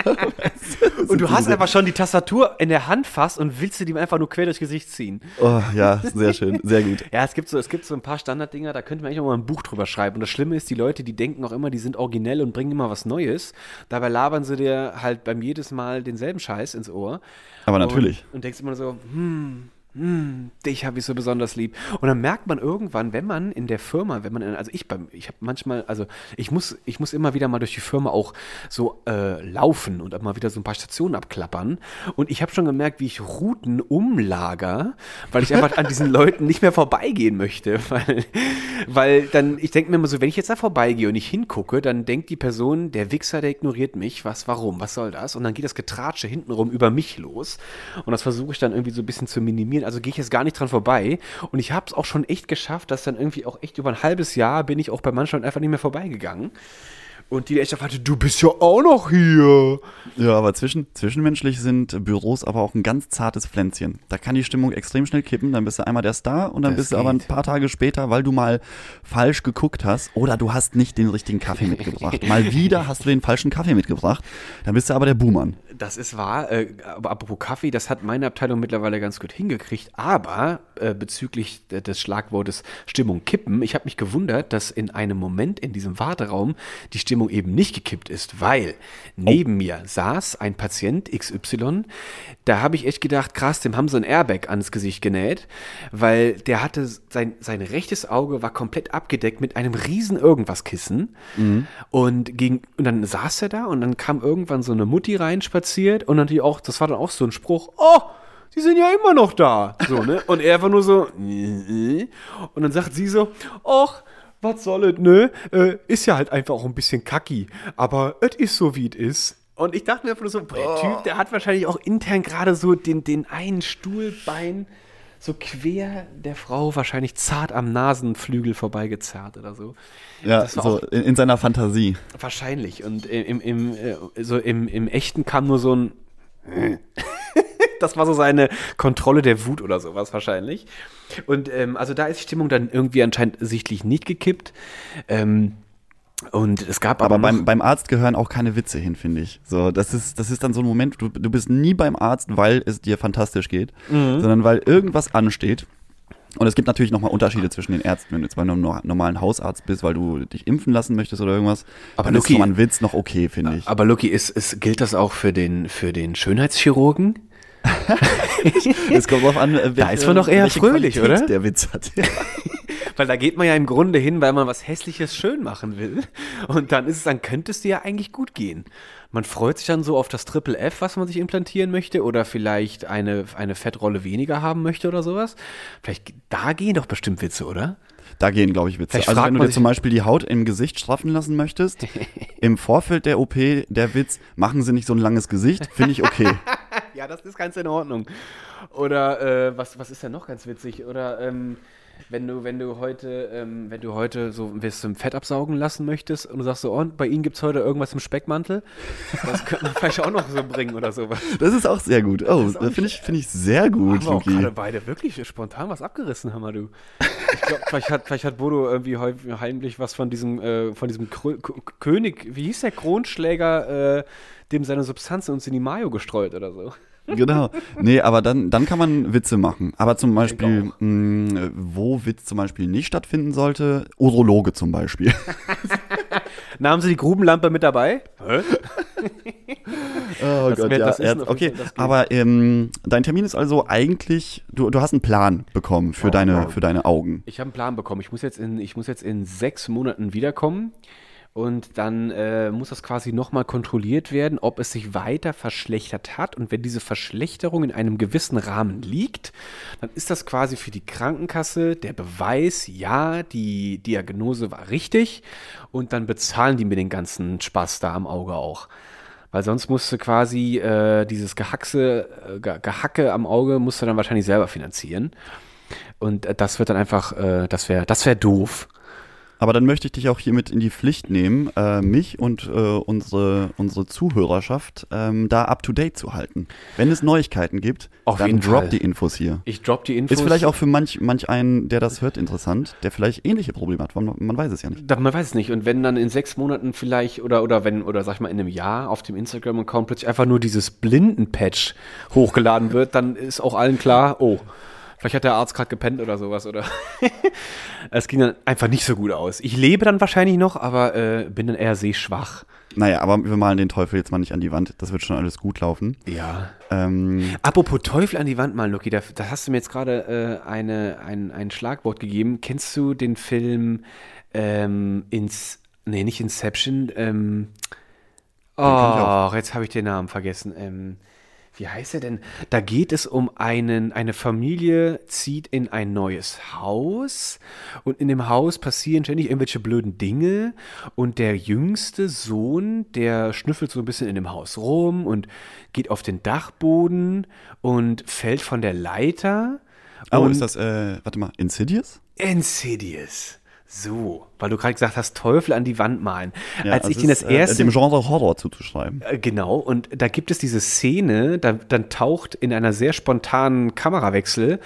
Und du hast einfach schon die Tastatur in der Hand fast und willst sie dem einfach nur quer durchs Gesicht ziehen. Oh, ja, sehr schön, sehr gut. Ja, es gibt so, es gibt so ein paar Standarddinger, da könnte man eigentlich auch mal ein Buch drüber schreiben. Und das Schlimme ist, die Leute, die denken auch immer, die sind originell und bringen immer was Neues. Dabei labern sie dir halt beim jedes Mal denselben Scheiß ins Ohr. Aber natürlich. Und, und denkst immer so, hm, hm, dich habe ich so besonders lieb. Und dann merkt man irgendwann, wenn man in der Firma, wenn man, in, also ich beim, ich habe manchmal, also ich muss, ich muss immer wieder mal durch die Firma auch so äh, laufen und auch mal wieder so ein paar Stationen abklappern. Und ich habe schon gemerkt, wie ich Routen umlager, weil ich einfach an diesen Leuten nicht mehr vorbeigehen möchte. Weil, weil dann, ich denke mir immer so, wenn ich jetzt da vorbeigehe und nicht hingucke, dann denkt die Person, der Wichser, der ignoriert mich. Was, warum? Was soll das? Und dann geht das Getratsche hintenrum über mich los. Und das versuche ich dann irgendwie so ein bisschen zu minimieren. Also gehe ich jetzt gar nicht dran vorbei. Und ich habe es auch schon echt geschafft, dass dann irgendwie auch echt über ein halbes Jahr bin ich auch bei manchen einfach nicht mehr vorbeigegangen. Und die echt erwartet, du bist ja auch noch hier. Ja, aber zwischen, zwischenmenschlich sind Büros aber auch ein ganz zartes Pflänzchen. Da kann die Stimmung extrem schnell kippen, dann bist du einmal der Star und dann Das bist du aber ein geht. paar Tage später, weil du mal falsch geguckt hast oder du hast nicht den richtigen Kaffee mitgebracht. mal wieder hast du den falschen Kaffee mitgebracht, dann bist du aber der Buhmann. Das ist wahr. Äh, aber apropos Kaffee, das hat meine Abteilung mittlerweile ganz gut hingekriegt. Aber äh, bezüglich de- des Schlagwortes Stimmung kippen, ich habe mich gewundert, dass in einem Moment in diesem Warteraum die Stimmung eben nicht gekippt ist, weil neben mir saß ein Patient XY. Da habe ich echt gedacht, krass, dem haben sie ein Airbag ans Gesicht genäht, weil der hatte sein, sein rechtes Auge war komplett abgedeckt mit einem riesen Irgendwas-Kissen. Und, gegen, und dann saß er da und dann kam irgendwann so eine Mutti rein spaziert und natürlich auch, das war dann auch so ein Spruch, oh, sie sind ja immer noch da. So, ne? Und er einfach nur so, und dann sagt sie so, ach, was soll es, ne? Äh, ist ja halt einfach auch ein bisschen kacki, aber es ist so, wie es ist. Und ich dachte mir einfach nur so, boah, der Typ, der hat wahrscheinlich auch intern gerade so den, den einen Stuhlbein so quer der Frau wahrscheinlich zart am Nasenflügel vorbeigezerrt oder so. Ja, so in, in seiner Fantasie. Wahrscheinlich. Und im, im, äh, so im, im Echten kam nur so ein. das war so seine Kontrolle der Wut oder sowas wahrscheinlich. Und ähm, also da ist die Stimmung dann irgendwie anscheinend sichtlich nicht gekippt. Ähm, Und es gab Aber aber, beim, beim Arzt gehören auch keine Witze hin, finde ich. So, das ist, das ist dann so ein Moment, du, du bist nie beim Arzt, weil es dir fantastisch geht, Mhm. sondern weil irgendwas ansteht. Und es gibt natürlich nochmal Unterschiede zwischen den Ärzten, wenn du jetzt bei einem no- normalen Hausarzt bist, weil du dich impfen lassen möchtest oder irgendwas. Aber dann ist so ein Witz noch okay, finde ich. aber Lucky, ist, ist, gilt das auch für den, für den Schönheitschirurgen? Es kommt drauf an, äh, Da ist man doch eher fröhlich, Qualität oder? Der Witz hat. Weil da geht man ja im Grunde hin, weil man was Hässliches schön machen will. Und dann ist es, dann könnte es dir ja eigentlich gut gehen. Man freut sich dann so auf das Triple F, was man sich implantieren möchte, oder vielleicht eine, eine Fettrolle weniger haben möchte oder sowas. Vielleicht, da gehen doch bestimmt Witze, oder? Da gehen, glaube ich, Witze. Vielleicht Also wenn du dir zum Beispiel die Haut im Gesicht straffen lassen möchtest, im Vorfeld der OP, der Witz, machen sie nicht so ein langes Gesicht, finde ich okay. Ja, das ist ganz in Ordnung. Oder äh, was, was ist denn noch ganz witzig? Oder ähm, wenn du, wenn du heute, ähm, wenn du heute so wirst du Fett absaugen lassen möchtest und du sagst so, oh, und bei Ihnen gibt es heute irgendwas im Speckmantel, das könnte man vielleicht auch noch so bringen oder sowas. Das ist auch sehr gut. Oh, das finde ich, finde ich sehr gut, Haben wir auch gerade beide wirklich spontan was abgerissen, haben wir du. Ich glaube, vielleicht hat, vielleicht hat Bodo irgendwie heimlich was von diesem, äh, von diesem Krö König, wie hieß der Kronschläger, äh, dem seine Substanz uns in die Mayo gestreut oder so. Genau. Nee, aber dann, dann kann man Witze machen. Aber zum Beispiel, mh, wo Witz zum Beispiel nicht stattfinden sollte, Urologe zum Beispiel. Na, haben Sie die Grubenlampe mit dabei? Hä? Oh Das wär- das ist auf okay. Aber ähm, dein Termin ist also eigentlich, du, du hast einen Plan bekommen für, Oh, deine, für deine Augen. Ich habe einen Plan bekommen. Ich muss jetzt in, ich muss jetzt in sechs Monaten wiederkommen. Und dann äh, muss das quasi nochmal kontrolliert werden, ob es sich weiter verschlechtert hat. Und wenn diese Verschlechterung in einem gewissen Rahmen liegt, dann ist das quasi für die Krankenkasse der Beweis, ja, die Diagnose war richtig. Und dann bezahlen die mir den ganzen Spaß da am Auge auch. Weil sonst musst du quasi äh, dieses Gehackse, äh, Ge- Gehacke am Auge musst du dann wahrscheinlich selber finanzieren. Und äh, das wird dann einfach, äh, das wäre das wär doof. Aber dann möchte ich dich auch hiermit in die Pflicht nehmen, äh, mich und äh, unsere, unsere Zuhörerschaft ähm, da up to date zu halten. Wenn es Neuigkeiten gibt, Auf dann drop Fall. die Infos hier. Ich drop die Infos. Ist vielleicht auch für manch, manch einen, der das hört, interessant, der vielleicht ähnliche Probleme hat. Man, man weiß es ja nicht. Da- Man weiß es nicht. Und wenn dann in sechs Monaten vielleicht oder, oder wenn, oder sag ich mal in einem Jahr auf dem Instagram-Account plötzlich einfach nur dieses Blinden-Patch hochgeladen wird, dann ist auch allen klar, oh, vielleicht hat der Arzt gerade gepennt oder sowas, oder? es ging dann einfach nicht so gut aus. Ich lebe dann wahrscheinlich noch, aber äh, bin dann eher sehschwach. Naja, aber wir malen den Teufel jetzt mal nicht an die Wand. Das wird schon alles gut laufen. Ja. Ähm, Apropos Teufel an die Wand mal, Lucky, da, da hast du mir jetzt gerade äh, eine, ein, ein Schlagwort gegeben. Kennst du den Film ähm, ins, nee, nicht Inception, ähm, oh, jetzt habe ich den Namen vergessen. Ähm, wie heißt er denn? Da geht es um einen, eine Familie zieht in ein neues Haus und in dem Haus passieren ständig irgendwelche blöden Dinge und der jüngste Sohn, der schnüffelt so ein bisschen in dem Haus rum und geht auf den Dachboden und fällt von der Leiter. oh, ist das, äh, warte mal, Insidious? Insidious. So, weil du gerade gesagt hast, Teufel an die Wand malen. Ja, Als also ich den das ist, äh, erste dem Genre Horror zuzuschreiben. äh, Genau, und da gibt es diese Szene, da, dann taucht in einer sehr spontanen Kamerawechsel,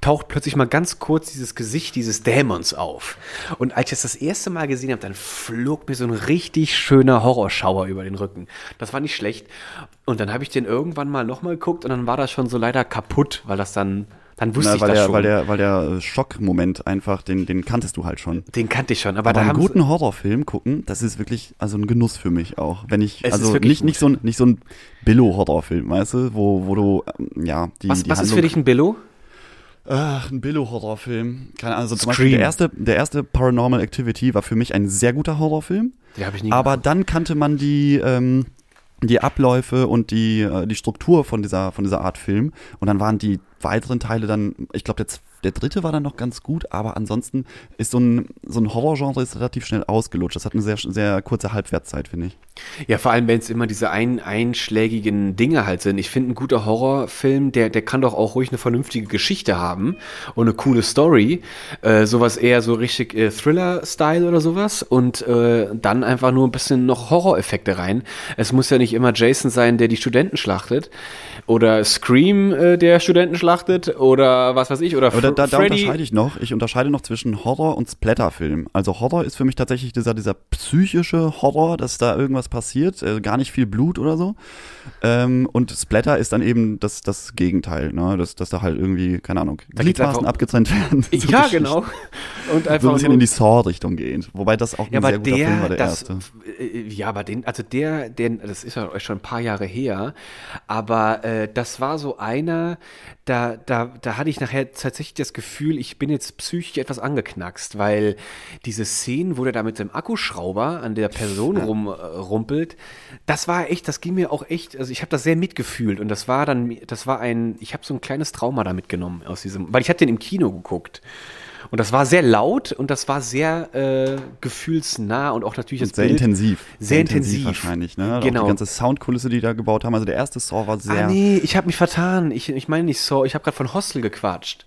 taucht plötzlich mal ganz kurz dieses Gesicht dieses Dämons auf. Und als ich das das erste Mal gesehen habe, dann flog mir so ein richtig schöner Horrorschauer über den Rücken. Das war nicht schlecht. Und dann habe ich den irgendwann mal nochmal geguckt und dann war das schon so leider kaputt, weil das dann, dann wusste Na, ich weil, das der, schon. weil der, weil der äh, Schockmoment einfach, den, den kanntest du halt schon. den kannte ich schon, aber, Aber da einen guten Horrorfilm gucken, das ist wirklich also ein Genuss für mich auch. Wenn ich, Es ist also wirklich nicht, nicht, so ein, nicht so ein Billo-Horrorfilm, weißt du, wo, wo du, ähm, ja, die, was, die was ist Handlung- für dich ein Billo? Ach, ein Billo-Horrorfilm. Keine Ahnung, also zum Scream. Beispiel der erste, der erste Paranormal Activity war für mich ein sehr guter Horrorfilm. Den habe ich nie Aber dann kannte man die, ähm, die Abläufe und die, äh, die Struktur von dieser, von dieser Art Film. Und dann waren die weiteren Teile dann, ich glaube, der, der dritte war dann noch ganz gut, aber ansonsten ist so ein, so ein Horrorgenre relativ schnell ausgelutscht. Das hat eine sehr, sehr kurze Halbwertszeit, finde ich. Ja, vor allem, wenn es immer diese ein, einschlägigen Dinge halt sind. Ich finde, ein guter Horrorfilm, der, der kann doch auch ruhig eine vernünftige Geschichte haben und eine coole Story. Äh, sowas eher so richtig äh, Thriller-Style oder sowas. Und äh, dann einfach nur ein bisschen noch Horroreffekte rein. Es muss ja nicht immer Jason sein, der die Studenten schlachtet. Oder Scream, äh, der Studenten schlachtet. Oder was weiß ich. Oder Aber da, da, da unterscheide ich noch. Ich unterscheide noch zwischen Horror und Splatterfilm. Also Horror ist für mich tatsächlich dieser, dieser psychische Horror, dass da irgendwas passiert, äh, gar nicht viel Blut oder so. Ähm, und Splatter ist dann eben das, das Gegenteil, ne? dass, dass da halt irgendwie, keine Ahnung, Gliedmaßen abgetrennt werden. So ja, Geschichten. genau. Und einfach So ein bisschen in die Saw-Richtung geht. Wobei das auch ein Ja, aber sehr guter Film war, der, der das, erste. äh, ja, aber den, also der, der, das ist ja schon ein paar Jahre her, aber äh, das war so einer, da, da, da hatte ich nachher tatsächlich das Gefühl, ich bin jetzt psychisch etwas angeknackst, weil diese Szenen, wo der da mit dem Akkuschrauber an der Person rum, äh, rumpelt, das war echt, das ging mir auch echt, also ich habe das sehr mitgefühlt und das war dann, das war ein, ich habe so ein kleines Trauma da mitgenommen aus diesem, weil ich habe den im Kino geguckt. Und das war sehr laut und das war sehr äh, gefühlsnah und auch natürlich das sehr Bild. intensiv. Sehr intensiv. wahrscheinlich, ne? Auch Genau. die ganze Soundkulisse, die da gebaut haben. Also der erste Saw war sehr. Ah nee, ich habe mich vertan. Ich, ich meine nicht so, ich habe gerade von Hostel gequatscht.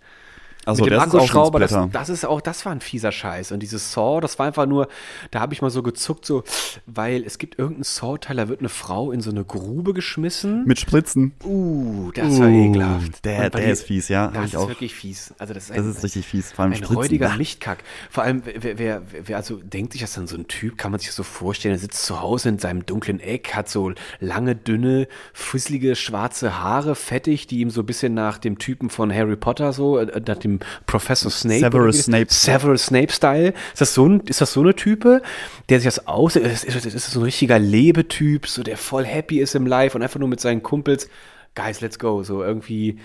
Also mit dem Akkuschrauber, das, das ist auch, das war ein fieser Scheiß. Und dieses Saw, das war einfach nur, da habe ich mal so gezuckt, so, weil es gibt irgendeinen Saw-Teil, da wird eine Frau in so eine Grube geschmissen. Mit Spritzen. uh, das war ekelhaft. Der, der ist fies, ja. Das ist auch. wirklich fies. Also das ist, Das ein, ist richtig fies. Vor allem ein Spritzen. räudiger. Lichtkack. Vor allem, wer, wer, wer, also denkt sich das dann so ein Typ, kann man sich das so vorstellen, er sitzt zu Hause in seinem dunklen Eck, hat so lange, dünne, fusselige, schwarze Haare, fettig, die ihm so ein bisschen nach dem Typen von Harry Potter so, äh, nach dem Professor Snape. Severus das- Snape. Severus Snape-Style. Ist das so ein, ist das so eine Type, der sich das aus, ist, ist, ist so ein richtiger Lebetyp, so der voll happy ist im Life und einfach nur mit seinen Kumpels, guys, let's go, so irgendwie,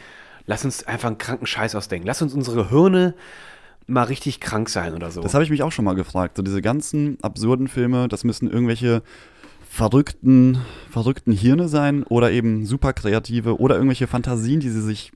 lass uns einfach einen kranken Scheiß ausdenken. Lass uns unsere Hirne mal richtig krank sein oder so. Das habe ich mich auch schon mal gefragt. So diese ganzen absurden Filme, das müssen irgendwelche verrückten, verrückten Hirne sein oder eben super kreative oder irgendwelche Fantasien, die sie sich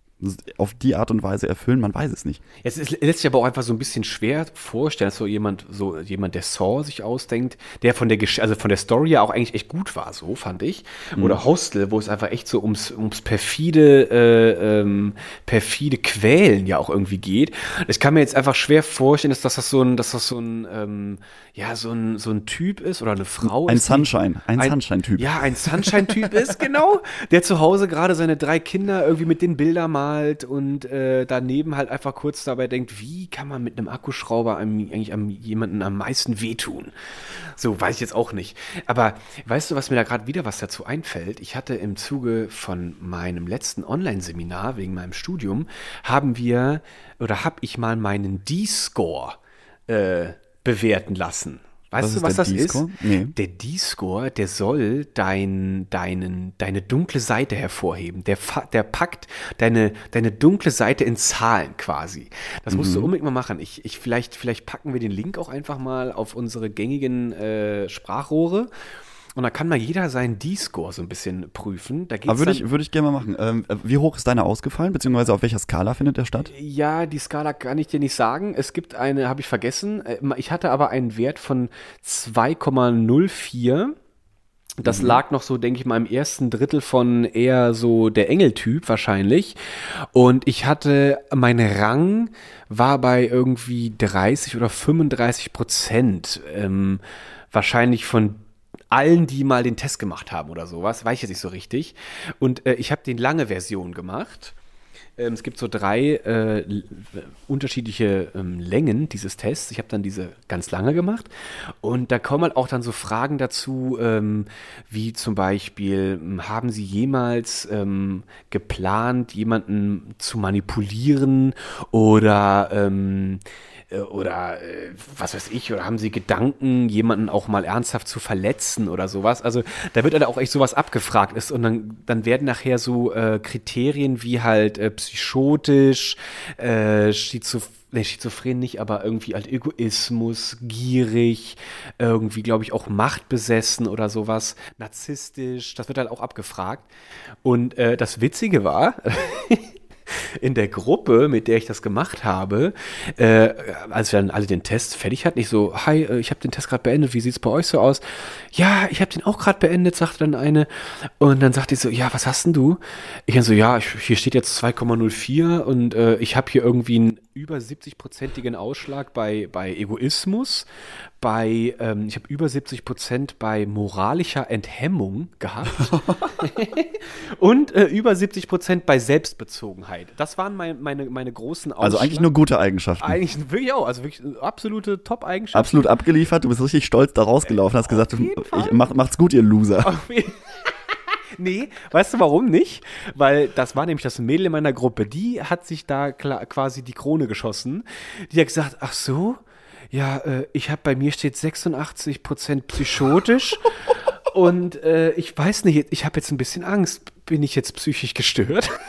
auf die Art und Weise erfüllen. Man weiß es nicht. Es ist, lässt sich aber auch einfach so ein bisschen schwer vorstellen, dass so jemand, so jemand, der Saw sich ausdenkt, der von der Gesch also von der Story ja auch eigentlich echt gut war, so fand ich. Oder Hostel, wo es einfach echt so ums, ums perfide, äh, ähm, perfide Quälen ja auch irgendwie geht. Ich kann mir jetzt einfach schwer vorstellen, dass, das so ein, dass das so ein, ähm, ja, so ein, so ein Typ ist oder eine Frau Ein ist. Sunshine, ein, Sunshine-Typ. ja, ein Sunshine-Typ ist, genau. Der zu Hause gerade seine drei Kinder irgendwie mit den Bildern malt und äh, daneben halt einfach kurz dabei denkt, wie kann man mit einem Akkuschrauber einem, eigentlich am, jemanden am meisten wehtun? So, weiß ich jetzt auch nicht. Aber weißt du, was mir da gerade wieder was dazu einfällt? Ich hatte im Zuge von meinem letzten Online-Seminar wegen meinem Studium, haben wir oder habe ich mal meinen D-Score äh, bewerten lassen. Weißt Was du, was der das ist? Nee. Der D-Score, der soll dein, deinen, deine dunkle Seite hervorheben. Der, der packt deine, deine dunkle Seite in Zahlen quasi. Das musst Mhm. du unbedingt mal machen. Ich, ich, vielleicht, vielleicht packen wir den Link auch einfach mal auf unsere gängigen äh, Sprachrohre. Und da kann mal jeder seinen D-Score so ein bisschen prüfen. Da geht's Aber würde ich, würde ich gerne mal machen. Ähm, äh, wie hoch ist deiner ausgefallen, beziehungsweise auf welcher Skala findet der statt? Ja, die Skala kann ich dir nicht sagen. Es gibt eine, habe ich vergessen. Äh, Ich hatte aber einen Wert von 2,04. Das lag noch so, denke ich mal, im ersten Drittel von eher so der Engeltyp wahrscheinlich. Und ich hatte, mein Rang war bei irgendwie 30 oder 35 Prozent. Ähm, wahrscheinlich von allen, die mal den Test gemacht haben oder sowas. Weiß ich jetzt nicht so richtig. Und äh, ich habe den lange Version gemacht. Ähm, es gibt so drei äh, unterschiedliche ähm, Längen dieses Tests. Ich habe dann diese ganz lange gemacht. Und da kommen halt auch dann so Fragen dazu, ähm, wie zum Beispiel, ähm, haben Sie jemals ähm, geplant, jemanden zu manipulieren oder ähm, äh, oder äh, was weiß ich, oder haben sie Gedanken, jemanden auch mal ernsthaft zu verletzen oder sowas. Also da wird halt auch echt sowas abgefragt ist und dann, dann werden nachher so äh, Kriterien wie halt äh, psychotisch, äh, Schizof Nee, schizophren nicht, aber irgendwie halt Egoismus, gierig, irgendwie, glaube ich, auch machtbesessen oder sowas, narzisstisch, das wird halt auch abgefragt. Und äh, das Witzige war, in der Gruppe, mit der ich das gemacht habe, äh, als wir dann alle den Test fertig hatten, ich so, hi, äh, ich habe den Test gerade beendet, wie sieht's bei euch so aus? Ja, ich habe den auch gerade beendet, sagte dann eine. Und dann sagte ich so, ja, was hast denn du? Ich dann so, ja, ich, hier steht jetzt 2,04 und äh, ich habe hier irgendwie ein über 70-prozentigen Ausschlag bei, bei Egoismus, bei, ähm, ich habe über 70 Prozent bei moralischer Enthemmung gehabt und äh, über 70 Prozent bei Selbstbezogenheit. Das waren mein, meine, meine großen Ausschlag. Also eigentlich nur gute Eigenschaften. Eigentlich wirklich auch, also wirklich absolute Top-Eigenschaften. Absolut abgeliefert, du bist richtig stolz da rausgelaufen, hast gesagt, ich, mach, macht's gut, ihr Loser. Nee, weißt du warum nicht? Weil das war nämlich das Mädel in meiner Gruppe, die hat sich da quasi die Krone geschossen. Die hat gesagt, ach so, ja, äh, ich habe bei mir steht 86% psychotisch. und äh, ich weiß nicht, ich habe jetzt ein bisschen Angst bin ich jetzt psychisch gestört?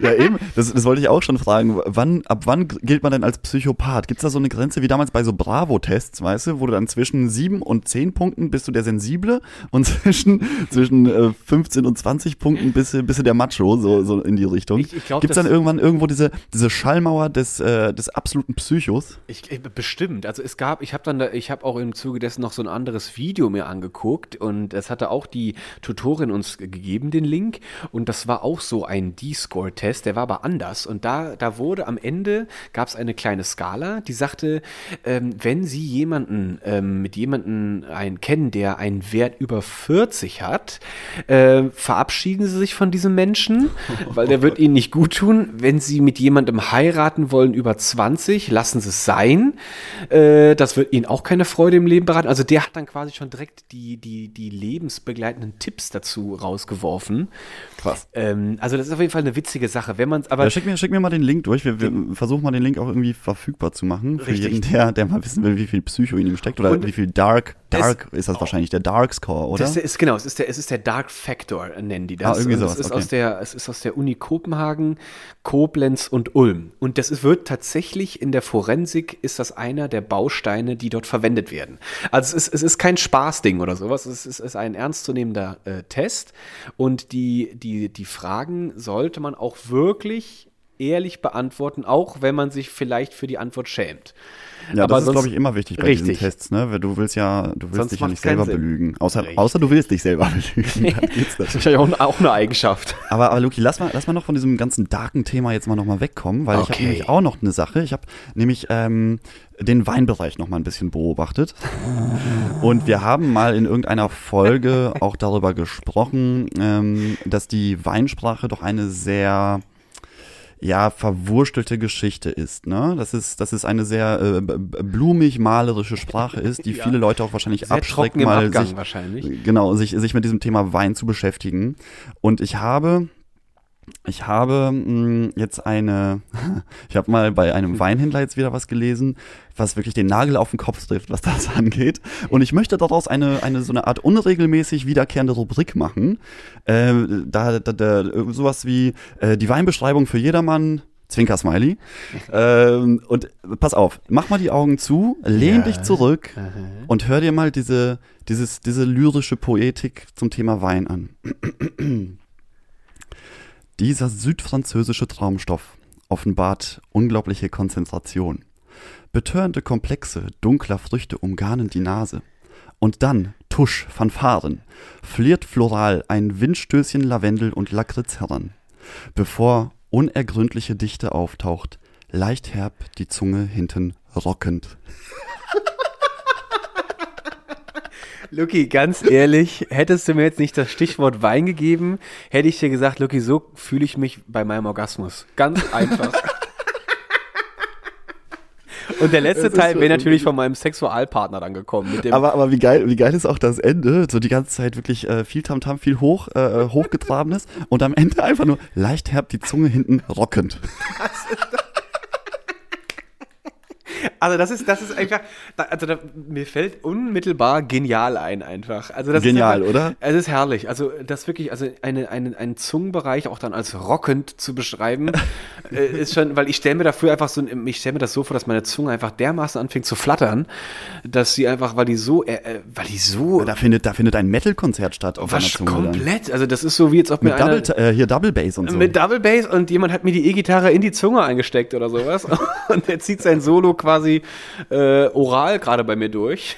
Ja, eben. Das, das wollte ich auch schon fragen. Wann, ab wann gilt man denn als Psychopath? Gibt es da so eine Grenze wie damals bei so Bravo-Tests, weißt du, wo du dann zwischen sieben und zehn Punkten bist du der Sensible und zwischen, zwischen äh, 15 und 20 Punkten bist du, bist du der Macho, so, so in die Richtung. Gibt es dann irgendwann irgendwo diese, diese Schallmauer des, äh, des absoluten Psychos? Ich, äh, bestimmt. Also es gab, ich habe dann, da, ich habe auch im Zuge dessen noch so ein anderes Video mir angeguckt und es hatte auch die Tutorin uns gegeben, den Link. Und das war auch so ein D-Score-Test, der war aber anders. Und da, da wurde am Ende, gab es eine kleine Skala, die sagte, ähm, wenn Sie jemanden, ähm, mit jemanden einen kennen, der einen Wert über 40 hat, äh, verabschieden Sie sich von diesem Menschen, weil der wird Ihnen nicht gut tun. Wenn Sie mit jemandem heiraten wollen über 20, lassen Sie es sein. Äh, das wird Ihnen auch keine Freude im Leben beraten. Also der hat dann quasi schon direkt die, die, die lebensbegleitenden Tipps dazu rausgeworfen. Krass. Ähm, also das ist auf jeden Fall eine witzige Sache. Wenn man aber ja, schick, mir, schick mir mal den Link durch. Wir, wir versuchen mal den Link auch irgendwie verfügbar zu machen. Für Richtig. jeden, der, der mal wissen will, wie viel Psycho in ihm steckt oder Und wie viel Dark. Dark ist das oh. wahrscheinlich der Dark Score, oder? Das ist, genau, es ist, der, es ist der Dark Factor, nennen die das. Ah, irgendwie sowas. Es ist, okay. aus der, es ist aus der Uni Kopenhagen, Koblenz und Ulm. Und das ist, wird tatsächlich in der Forensik ist das einer der Bausteine, die dort verwendet werden. Also es ist, es ist kein Spaßding oder sowas. Es ist, es ist ein ernstzunehmender äh, Test. Und die, die die, die Fragen sollte man auch wirklich ehrlich beantworten, auch wenn man sich vielleicht für die Antwort schämt. Ja, aber das ist, glaube ich, immer wichtig bei richtig. diesen Tests, ne? Weil du willst ja, du willst sonst dich ja nicht selber Sinn. belügen. Außer, außer du willst dich selber belügen. das ist ja auch, auch, eine Eigenschaft. Aber, aber Luki, lass mal, lass mal noch von diesem ganzen darken Thema jetzt mal nochmal wegkommen, weil okay. ich habe nämlich auch noch eine Sache. Ich habe nämlich ähm, den Weinbereich noch mal ein bisschen beobachtet. Und wir haben mal in irgendeiner Folge auch darüber gesprochen, ähm, dass die Weinsprache doch eine sehr ja, verwurstelte Geschichte ist. Ne? Das ist, das ist eine sehr äh, blumig malerische Sprache ist, die ja. viele Leute auch wahrscheinlich sehr abschreckt, mal sich, genau, sich, sich mit diesem Thema Wein zu beschäftigen. Und ich habe ich habe mh, hm, jetzt eine, ich habe mal bei einem Weinhändler jetzt wieder was gelesen, was wirklich den Nagel auf den Kopf trifft, was das angeht. Und ich möchte daraus eine, eine so eine Art unregelmäßig wiederkehrende Rubrik machen. Äh, da, da, da, sowas wie äh, die Weinbeschreibung für jedermann, Zwinker-Smiley. ähm, und pass auf, mach mal die Augen zu, lehn ja. dich zurück Aha. und hör dir mal diese, dieses, diese lyrische Poetik zum Thema Wein an. Dieser südfranzösische Traumstoff offenbart unglaubliche Konzentration. Betörende Komplexe dunkler Früchte umgarnen die Nase. Und dann, Tusch, Fanfaren, fliert floral ein Windstößchen Lavendel und Lakritz heran. Bevor unergründliche Dichte auftaucht, leicht herb die Zunge hinten rockend. Luki, ganz ehrlich, hättest du mir jetzt nicht das Stichwort Wein gegeben, hätte ich dir gesagt, Luki, so fühle ich mich bei meinem Orgasmus. Ganz einfach. Und der letzte Teil wäre natürlich von meinem Sexualpartner dann gekommen. aber, aber wie geil, wie geil ist auch das Ende? So die ganze Zeit wirklich äh, viel Tamtam, viel hoch, äh, hochgetrabenes und am Ende einfach nur leicht herb die Zunge hinten rockend. Das ist doch also das ist, das ist einfach, also da, mir fällt unmittelbar genial ein einfach. Also das genial, ist einfach, oder? Es ist herrlich. Also das wirklich, also eine, eine, einen Zungenbereich auch dann als rockend zu beschreiben, äh, ist schon, weil ich stelle mir dafür einfach so, ich stelle mir das so vor, dass meine Zunge einfach dermaßen anfängt zu flattern, dass sie einfach, weil die so, äh, äh weil die so. Da findet, da findet ein Metal-Konzert statt auf was Zunge. Komplett. Dann. Also das ist so wie jetzt ob mir mit einer, Double, äh, hier Double Bass und so. Mit Double Bass und jemand hat mir die E-Gitarre in die Zunge eingesteckt oder sowas und er zieht sein Solo quasi quasi äh, oral gerade bei mir durch.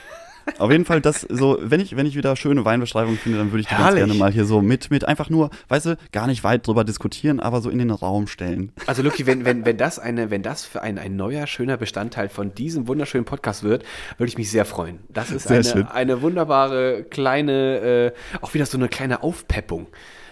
Auf jeden Fall, das so, wenn ich, wenn ich wieder schöne Weinbeschreibungen finde, dann würde ich die ganz Herrlich. gerne mal hier so mit, mit einfach nur, weißt du, gar nicht weit drüber diskutieren, aber so in den Raum stellen. Also Luki, wenn, wenn, wenn das eine, wenn das für ein, ein neuer, schöner Bestandteil von diesem wunderschönen Podcast wird, würde ich mich sehr freuen. Das ist Sehr schön. eine, eine wunderbare kleine, äh, auch wieder so eine kleine Aufpeppung.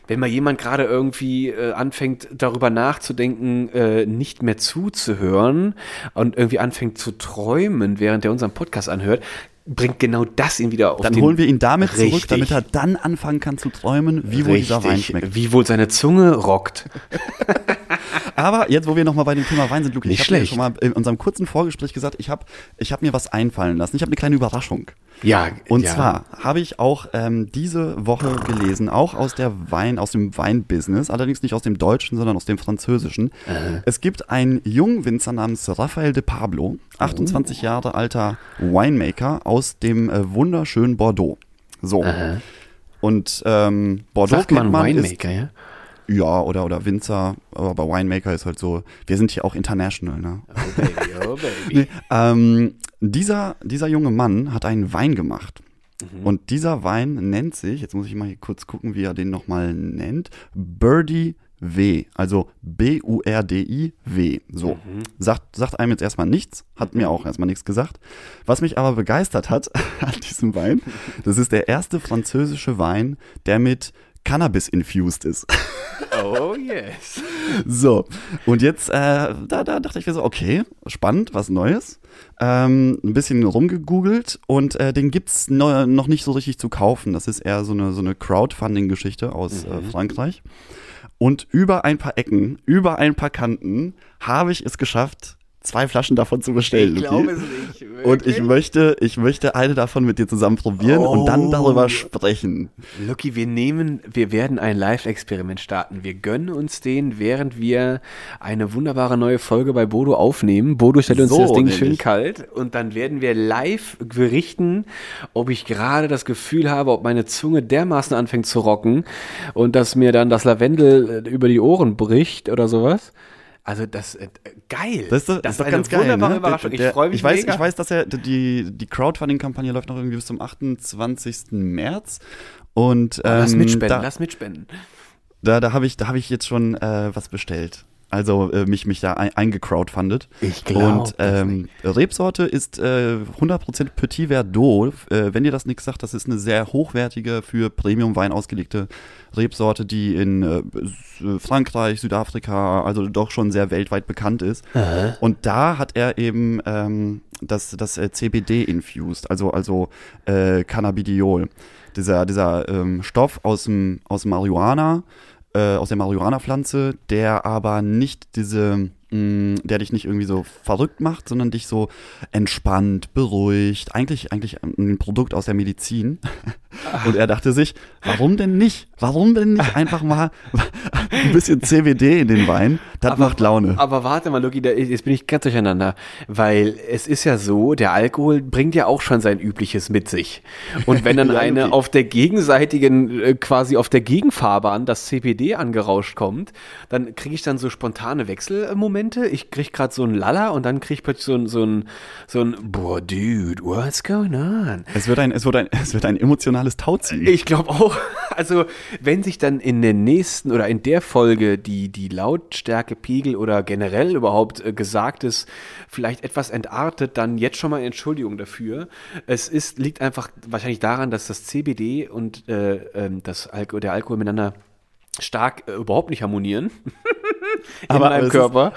Wenn mal jemand gerade irgendwie äh, anfängt, darüber nachzudenken, äh, nicht mehr zuzuhören und irgendwie anfängt zu träumen, während er unseren Podcast anhört, bringt genau das ihn wieder auf Dann den holen wir ihn damit zurück, Richtig. damit er dann anfangen kann zu träumen, wie wohl dieser Wein schmeckt. wie wohl seine Zunge rockt. Aber jetzt, wo wir nochmal bei dem Thema Wein sind, Luke, Nicht ich habe schlecht. schon mal in unserem kurzen Vorgespräch gesagt, ich habe ich hab mir was einfallen lassen. Ich habe eine kleine Überraschung. Ja, Und ja. zwar habe ich auch ähm, diese Woche gelesen, auch aus der Wein, aus dem Weinbusiness, allerdings nicht aus dem Deutschen, sondern aus dem Französischen. Es gibt einen jungen Winzer namens Raphael de Pablo, 28 Jahre alter Winemaker aus dem äh, wunderschönen Bordeaux. So. Und ähm, Bordeaux Sagt man man, ist, Winemaker, ja? Ja, oder, oder Winzer, aber bei Winemaker ist halt so, wir sind hier auch international, ne? Oh Baby, oh Baby. Nee, ähm, dieser, dieser junge Mann hat einen Wein gemacht. Und dieser Wein nennt sich, jetzt muss ich mal hier kurz gucken, wie er den nochmal nennt, Birdie W, also B-U-R-D-I-W. So. Sagt, sagt einem jetzt erstmal nichts, hat mir auch erstmal nichts gesagt. Was mich aber begeistert hat an diesem Wein, das ist der erste französische Wein, der mit Cannabis infused ist. Oh yes. So, und jetzt, äh, da, da dachte ich mir so, okay, spannend, was Neues. Ähm, ein bisschen rumgegoogelt und äh, den gibt's no, noch nicht so richtig zu kaufen. Das ist eher so eine, so eine Crowdfunding-Geschichte aus äh, Frankreich. Und über ein paar Ecken, über ein paar Kanten habe ich es geschafft, zwei Flaschen davon zu bestellen. Ich glaube es nicht. Und ich Wirklich? möchte, ich möchte eine davon mit dir zusammen probieren und dann Oh. darüber sprechen. Lucky, wir nehmen, wir werden ein Live-Experiment starten. Wir gönnen uns den, während wir eine wunderbare neue Folge bei Bodo aufnehmen. Bodo stellt uns So das Ding nämlich. schön kalt und dann werden wir live berichten, ob ich gerade das Gefühl habe, ob meine Zunge dermaßen anfängt zu rocken und dass mir dann das Lavendel äh, über die Ohren bricht oder sowas. Also das äh, geil. Das ist, doch- ist doch eine ganz geil. wunderbare Ne? Überraschung. Der- Ich freue mich ich weiß, mega. Ich weiß, dass er die, die Crowdfunding-Kampagne läuft noch irgendwie bis zum 28. März. Und ähm, lass mitspenden, da, lass mitspenden. da, da habe ich, da hab ich jetzt schon äh, was bestellt. Also äh, mich, mich da ein, eingecrowdfundet. Ich glaub Und ähm, Rebsorte ist äh, 100% Petit Verdot. Äh, wenn dir das nichts sagt, das ist eine sehr hochwertige, für Premium-Wein ausgelegte Rebsorte, die in äh, S- Frankreich, Südafrika, also doch schon sehr weltweit bekannt ist. Und da hat er eben ähm, das, das äh, CBD infused, also, also äh, Cannabidiol. Dieser, dieser ähm, Stoff aus dem, aus Marihuana, äh, aus der Marihuana-Pflanze, der aber nicht diese, mh, der dich nicht irgendwie so verrückt macht, sondern dich so entspannt, beruhigt. Eigentlich, eigentlich ein Produkt aus der Medizin. Und er dachte sich, warum denn nicht? Warum denn nicht einfach mal ein bisschen CBD in den Wein? Das macht Laune. Aber warte mal, Luki, da, jetzt bin ich ganz durcheinander. Weil es ist ja so, der Alkohol bringt ja auch schon sein Übliches mit sich. Und wenn dann Ja, eine Luki. auf der gegenseitigen, äh, quasi auf der Gegenfahrbahn das CBD angerauscht kommt, dann kriege ich dann so spontane Wechselmomente. Ich kriege gerade so einen Lalla und dann kriege ich plötzlich so ein, so ein, so ein, boah, dude, what's going on? Es wird ein, es wird ein, es wird ein emotionales Tauziehen. Ich glaube auch. Also, wenn sich dann in der nächsten oder in der Folge die, die Lautstärkepegel oder generell überhaupt äh, Gesagtes vielleicht etwas entartet, dann jetzt schon mal Entschuldigung dafür. Es ist, liegt einfach wahrscheinlich daran, dass das CBD und äh, ähm, das Alko der Alkohol miteinander stark äh, überhaupt nicht harmonieren in Aber meinem Körper.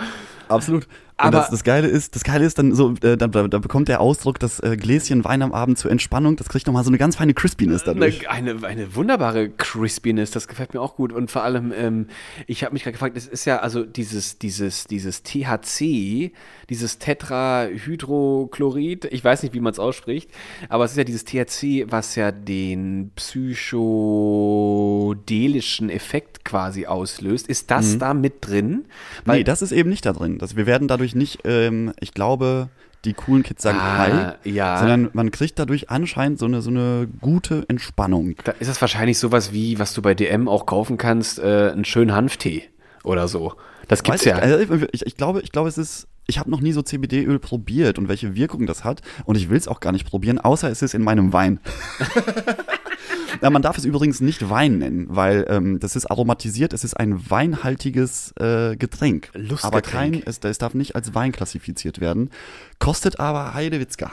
Absolut. Aber- das, das Geile ist, das Geile ist dann so, äh, da, da, da bekommt der Ausdruck das äh, Gläschen Wein am Abend zur Entspannung, das kriegt nochmal so eine ganz feine Crispiness dadurch. Eine, eine, eine wunderbare Crispiness, das gefällt mir auch gut. Und vor allem, ähm, ich habe mich gerade gefragt, es ist ja also dieses, dieses, dieses THC, dieses Tetrahydrochlorid, ich weiß nicht, wie man es ausspricht, aber es ist ja dieses THC, was ja den psychodelischen Effekt quasi auslöst. Ist das da mit drin? nee, das ist eben nicht da drin. Das, wir werden dadurch nicht, ähm, ich glaube, die coolen Kids sagen Ah, high, ja. sondern man kriegt dadurch anscheinend so eine, so eine gute Entspannung. Da ist das wahrscheinlich sowas wie, was du bei DM auch kaufen kannst, äh, einen schönen Hanftee oder so. Das gibt's Weiß ja. Ich, also ich, ich, glaube, ich glaube, es ist ich habe noch nie so CBD-Öl probiert und welche Wirkung das hat. Und ich will es auch gar nicht probieren, außer es ist in meinem Wein. Ja, man darf es übrigens nicht Wein nennen, weil ähm, das ist aromatisiert, es ist ein weinhaltiges äh, Getränk. Lustgetränk. Aber kein, es, es darf nicht als Wein klassifiziert werden. Kostet aber Heidewitzka.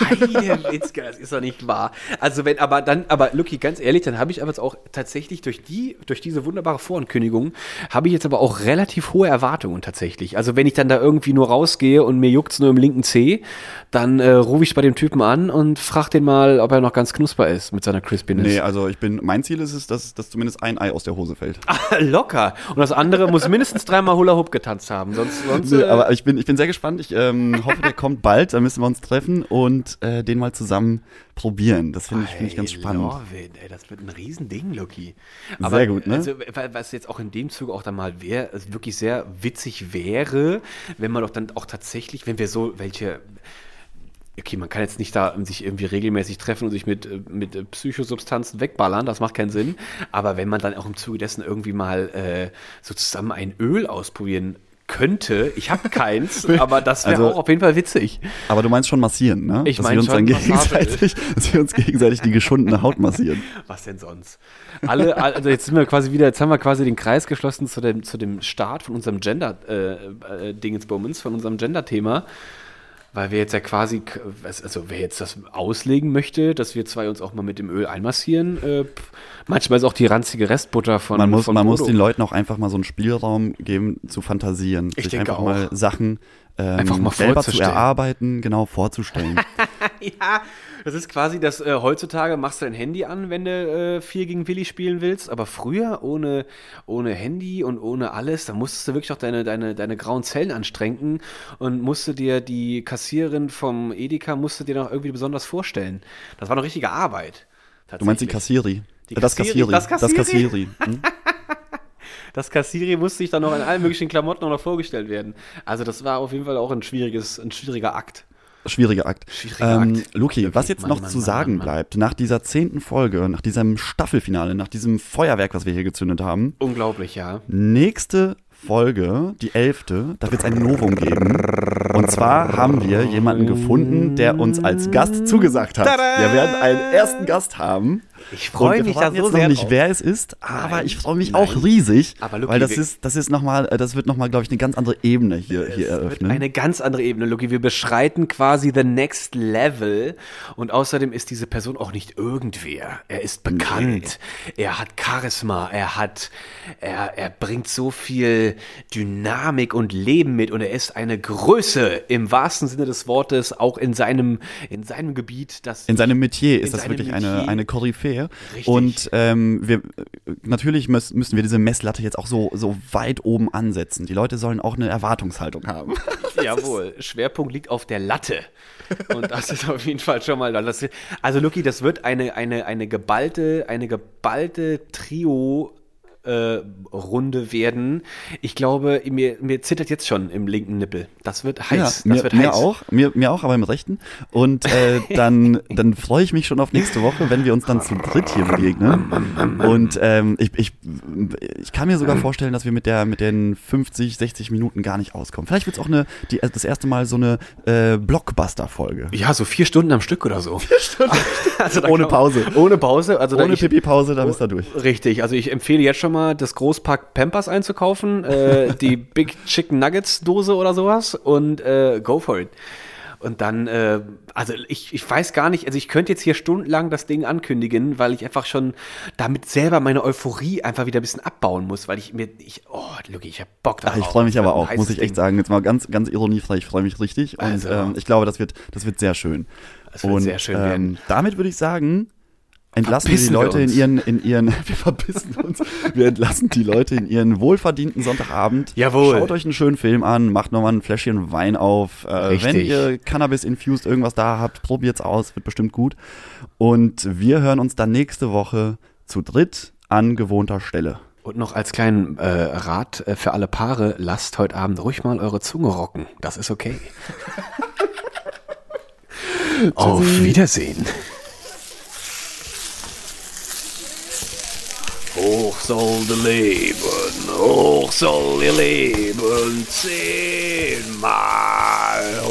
Heidewitzka, das ist doch nicht wahr. Also wenn, aber dann, aber Lucky, ganz ehrlich, dann habe ich aber jetzt auch tatsächlich durch die, durch diese wunderbare Vorankündigung, habe ich jetzt aber auch relativ hohe Erwartungen tatsächlich. Also wenn ich dann da irgendwie nur rausgehe und mir juckt's nur im linken Zeh, dann äh, rufe ich bei dem Typen an und frage den mal, ob er noch ganz knusper ist mit seiner Crispiness. Nee, also ich bin, mein Ziel ist es, dass, dass zumindest ein Ei aus der Hose fällt. Locker. Und das andere muss mindestens dreimal Hula Hoop getanzt haben, sonst, sonst Nee, äh, aber ich bin, ich bin sehr gespannt. Ich ähm, hoffe, der kommt bald. Da müssen wir uns treffen und äh, den mal zusammen probieren. Das finde ich, find ich ganz spannend. it, ey, das wird ein Riesending, Lucky. Sehr gut, ne? Also, was jetzt auch in dem Zuge auch dann mal wär, also wirklich sehr witzig wäre, wenn man doch dann auch tatsächlich, wenn wir so welche. Okay, man kann jetzt nicht da sich irgendwie regelmäßig treffen und sich mit, äh, mit äh, Psychosubstanzen wegballern, das macht keinen Sinn. Aber wenn man dann auch im Zuge dessen irgendwie mal äh, so zusammen ein Öl ausprobieren könnte, ich habe keins, aber das wäre Also- auch auf jeden Fall witzig. Aber du meinst schon massieren, ne? Ich dass mein wir uns schon gegenseitig, dass wir uns gegenseitig die geschundene Haut massieren. Was denn sonst? Alle, also jetzt sind wir quasi wieder, jetzt haben wir quasi den Kreis geschlossen zu dem, zu dem Start von unserem Gender-Dingensbummens, von unserem Gender-Thema. Weil wir jetzt ja quasi, also wer jetzt das auslegen möchte, dass wir zwei uns auch mal mit dem Öl einmassieren, äh, manchmal ist auch die ranzige Restbutter von Man muss, von man muss den Leuten auch einfach mal so einen Spielraum geben, zu fantasieren. Ich sich denke einfach auch. mal Sachen ähm, Einfach mal selber zu erarbeiten, genau vorzustellen. Ja, das ist quasi das, äh, heutzutage machst du dein Handy an, wenn du äh, viel gegen Willi spielen willst, aber früher ohne, ohne Handy und ohne alles, da musstest du wirklich auch deine, deine, deine grauen Zellen anstrengen und musste dir die Kassiererin vom Edeka, musste dir noch irgendwie besonders vorstellen. Das war noch richtige Arbeit. Du meinst die. Kassiri? Die Äh, das Kassiri, Kassiri. das. Kassiri. Hm? Das Kassiri musste sich dann noch in allen möglichen Klamotten noch vorgestellt werden. Also das war auf jeden Fall auch ein schwieriges, ein schwieriger Akt. Schwieriger Akt. Schwieriger ähm, Akt. Luki, Luki, was jetzt Mann, noch Mann, zu Mann, sagen bleibt, nach dieser zehnten Folge, nach diesem Staffelfinale, nach diesem Feuerwerk, was wir hier gezündet haben, Unglaublich, ja. nächste Folge, die elfte, da wird es ein Novum geben. Und zwar haben wir jemanden gefunden, der uns als Gast zugesagt hat. Wir werden einen ersten Gast haben. Ich freue mich da so jetzt noch sehr nicht, drauf. wer es ist, aber Nein, ich freue mich nein. auch riesig, Luki, weil das ist, das ist noch mal, das wird nochmal, glaube ich, eine ganz andere Ebene hier, hier Es wird eröffnen. eine ganz andere Ebene, Lucky. Wir beschreiten quasi the next level. Und außerdem ist diese Person auch nicht irgendwer. Er ist bekannt. Er hat Charisma. Er hat, er, er bringt so viel Dynamik und Leben mit. Und er ist eine Größe im wahrsten Sinne des Wortes, auch in seinem, in seinem Gebiet. Das In seinem Metier ist das wirklich eine, Metier. eine Koryphäe. Richtig. Und ähm, wir, natürlich müssen, müssen wir diese Messlatte jetzt auch so, so weit oben ansetzen. Die Leute sollen auch eine Erwartungshaltung haben. Jawohl, Schwerpunkt liegt auf der Latte. Und das ist auf jeden Fall schon mal. Das, also, Lucky, das wird eine, eine, eine geballte, eine geballte Trio. Äh, Runde werden. Ich glaube, mir, mir zittert jetzt schon im linken Nippel. Das wird heiß. Ja, das mir, wird mir heiß. auch, mir, mir auch, aber im Rechten. Und äh, dann, dann freue ich mich schon auf nächste Woche, wenn wir uns dann zu dritt hier begegnen. Und ähm, ich, ich, ich kann mir sogar vorstellen, dass wir mit, der, mit den 50, 60 Minuten gar nicht auskommen. Vielleicht wird es auch eine, die, das erste Mal so eine äh, Blockbuster-Folge. Ja, so vier Stunden am Stück oder so. Vier Stunden. also Ohne Pause. Ohne Pause. Also Ohne Pipi-Pause, da bist du durch. Richtig, also ich empfehle jetzt schon mal das Großpack Pampers einzukaufen, äh, die Big Chicken Nuggets Dose oder sowas und äh, go for it. Und dann, äh, also ich, ich weiß gar nicht, also ich könnte jetzt hier stundenlang das Ding ankündigen, weil ich einfach schon damit selber meine Euphorie einfach wieder ein bisschen abbauen muss, weil ich mir, ich, oh, Luki, ich hab Bock darauf. Ach, ich freue mich aber auch, muss ich echt Ding. sagen. Jetzt mal ganz, ganz ironiefrei, ich freue mich richtig. Und Also. ähm, ich glaube, das wird, das wird sehr schön. Das wird und, sehr schön ähm, werden. Damit würde ich sagen, entlassen wir die Leute in ihren, in ihren, wir verbissen uns, wir entlassen die Leute in ihren wohlverdienten Sonntagabend. Jawohl. Schaut euch einen schönen Film an, macht nochmal ein Fläschchen Wein auf. Äh, wenn ihr Cannabis-infused irgendwas da habt, probiert's aus, wird bestimmt gut. Und wir hören uns dann nächste Woche zu dritt an gewohnter Stelle. Und noch als kleinen äh, Rat äh, für alle Paare, lasst heute Abend ruhig mal eure Zunge rocken. Das ist okay. Auf Wiedersehen. Hoch soll ihr leben, hoch soll ihr leben, zehnmal.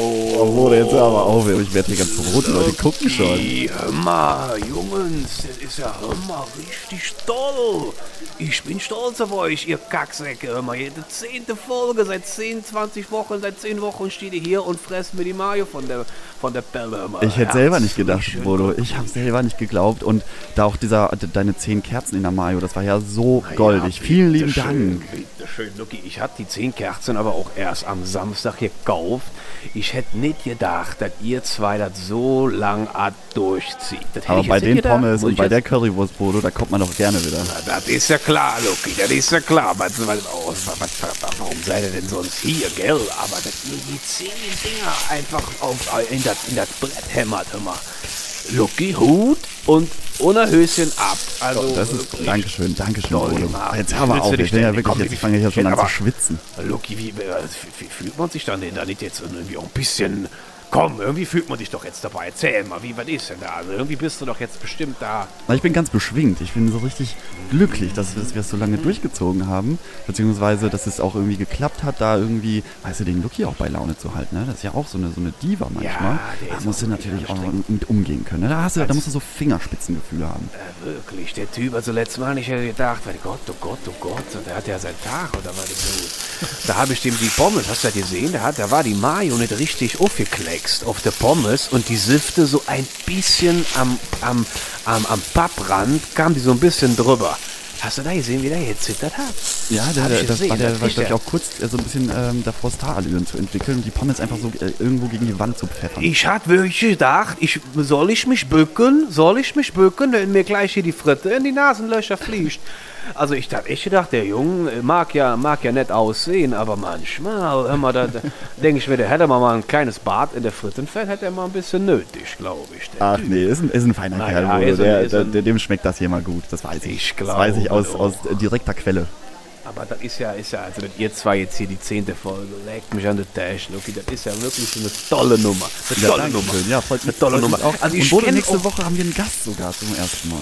Oh, wurde jetzt aber auf. Ich werde hier ganz rot, Leute gucken schon. Hör mal, Jungs, das ist ja hör mal richtig toll. Ich bin stolz auf euch, ihr Kacksäcke. Hör mal, jede zehnte Folge, seit 10, 20 Wochen, seit 10 Wochen steht ihr hier und fresst mir die Mayo von der, von der Pelle. Mal. Ich hätte selber nicht gedacht, schön. Bodo. Ich habe selber nicht geglaubt. Und da auch dieser, deine zehn Kerzen in der Mayo, das war ja so goldig. Ja, Vielen lieben bitteschön, Dank. Bitteschön, Lucky. Ich hatte die 10 Kerzen aber auch erst am Samstag gekauft. Ich hätte nicht gedacht, dass ihr zwei das so lang durchzieht. Das Aber bei den gedacht. Pommes und bei der Currywurst, Bodo, da kommt man doch gerne wieder. Na, Das ist ja klar, Lucky, das ist ja klar. Was, was, oh, was, was, warum seid ihr denn sonst hier, gell? Aber dass ihr die zehn Dinger einfach auf, in, das, in das Brett hämmert, hör mal. Lucky, Hut und ohne Höschen ab. Also, Das ist. Dankeschön, Dankeschön, gemacht. Jetzt du auf, dich ich ja wirklich, komm, jetzt fange ich ja schon an zu schwitzen. Lucky, wie, wie, wie fühlt man sich dann denn da nicht jetzt irgendwie auch ein bisschen... Komm, irgendwie fühlt man dich doch jetzt dabei. Erzähl mal, wie, was ist denn da? Also irgendwie bist du doch jetzt bestimmt da. Na, ich bin ganz beschwingt. Ich bin so richtig glücklich, dass wir dass wir es so lange durchgezogen haben. Beziehungsweise, dass es auch irgendwie geklappt hat, da irgendwie, weißt du, den Lucky auch bei Laune zu halten. Ne? Das ist ja auch so eine, so eine Diva manchmal. der da musst du natürlich auch anstrengend. mit umgehen können. Ne? Da, hast du, da musst du so Fingerspitzengefühle haben. Ja, wirklich, der Typ, also letztes Mal nicht gedacht, weil Gott, oh Gott, oh Gott, der hat ja seinen Tag oder was. Da habe ich dem die Pommes, hast du das gesehen? Da, hat, da war die Mayo nicht richtig aufgekleckst auf der Pommes und die Sifte so ein bisschen am, am, am, am Papprand, kam die so ein bisschen drüber. Hast du da gesehen, wie der gezittert hat? Ja, der, der, das gesehen, war der, das war, kriegt glaub ich, auch kurz äh, so ein bisschen ähm, davor, Starallüren zu entwickeln und die Pommes einfach so äh, irgendwo gegen die Wand zu pfeffern. Ich hatte wirklich gedacht, ich, soll ich mich bücken? Soll ich mich bücken, wenn mir gleich hier die Fritte in die Nasenlöcher fliegt? Also ich hatte echt gedacht, der Junge mag ja, mag ja nett aussehen, aber manchmal, hör mal, da, da denke ich mir, der hätte mal ein kleines Bad in der Frittenfett, hätte er mal ein bisschen nötig, glaube ich. der Ach Typ. nee, ist ein, ist ein feiner Na Kerl, ja, ist ein- der, der, der, dem schmeckt das hier mal gut, das weiß ich. Ich das weiß ich glaube aus, aus doch. äh, direkter Quelle. Aber das ist ja, ist ja, also dass ihr zwei jetzt hier die zehnte Folge, leckt mich an der Tasche, Luki, das ist ja wirklich so eine tolle Nummer. Eine tolle danke Nummer. schön. Ja, mich, Eine tolle mich Nummer. Auch. Also ich und nächste Woche haben wir einen Gast sogar zum ersten Mal.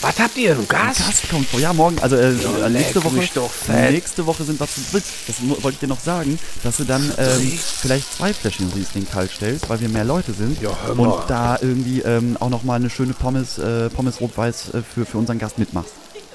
Was habt ihr, ein Ein Gast? Gast kommt vor. Ja, morgen, also äh, Ja, äh, nächste Woche. doch. Nächste Woche sind wir zu dritt. Das wollte ich dir noch sagen, dass du dann ähm, vielleicht zwei Fläschchen Riesling kalt stellst, weil wir mehr Leute sind. Ja, hör mal. und da irgendwie ähm, auch noch mal eine schöne Pommes, äh, Pommes rot-weiß äh, für, für unseren Gast mitmachst.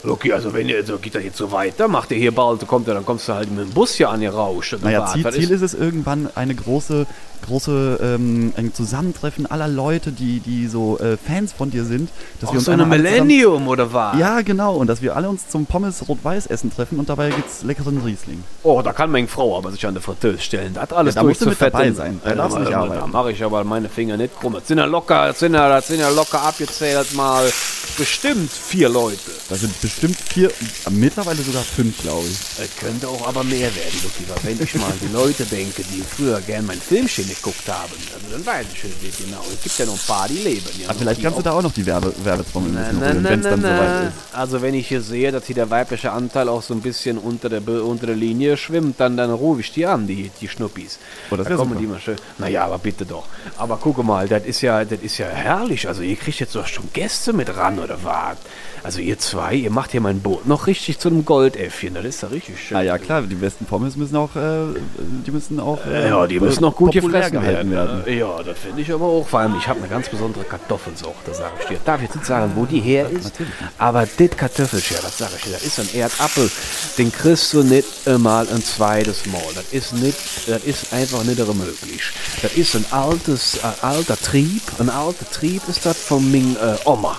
Okay, also wenn ihr, so geht das jetzt so weiter, macht ihr hier bald, kommt ihr, dann kommst du halt mit dem Bus hier an ihr rauscht. Naja, Ziel, Ziel ist es irgendwann eine große, große ähm, ein Zusammentreffen aller Leute, die, die so äh, Fans von dir sind, dass wir Auch uns so eine alle zusammen- Millennium oder was? Ja, genau. Und dass wir alle uns zum Pommes rot-weiß essen treffen und dabei gibt's leckeren Riesling. Oh, da kann meine Frau aber sich an der Fritteuse stellen. Das hat alles Ja, da musst du mit dabei sein. Da Ja, nicht arbeiten. Da mache ich aber meine Finger nicht krumm. Das sind ja locker, das sind ja, das sind ja locker abgezählt mal bestimmt vier Leute. Das sind bestimmt vier, mittlerweile sogar fünf, glaube ich. Es könnte auch aber mehr werden, weil wenn ich mal an die Leute denke, die früher gern mein Filmchen geguckt haben, also dann weiß ich nicht genau. Es gibt ja noch ein paar, die leben. Ja, Aber noch, vielleicht kannst du da auch noch die Werbe Werbetrommel wenn es dann soweit ist. Also wenn ich hier sehe, dass hier der weibliche Anteil auch so ein bisschen unter der, unter der Linie schwimmt, dann, dann rufe ich die an, die, die Schnuppis. Oh, das da kommen super. die mal schön. Naja, aber bitte doch. Aber gucke mal, das ist ja, das ist ja herrlich. Also ihr kriegt jetzt doch schon Gäste mit ran oder was? Also ihr zwei, ihr macht hier mein Boot noch richtig zu einem Goldäffchen. Das ist ja richtig schön. Na ja, klar, die besten Pommes müssen auch, äh, die müssen auch äh, Ja, die müssen noch gut gefressen werden. werden. Ja, das finde ich aber auch. Vor allem, ich habe eine ganz besondere Kartoffelsorte, sage ich dir. Darf ich jetzt nicht sagen, wo die her ist? Aber das Kartoffelchen, das sage ich dir, das ist ein Erdapfel. Den kriegst du nicht einmal ein zweites Mal. Das ist nicht, das ist einfach nicht möglich. Das ist ein altes, äh, alter Trieb. Ein alter Trieb ist das von Ming äh, Oma.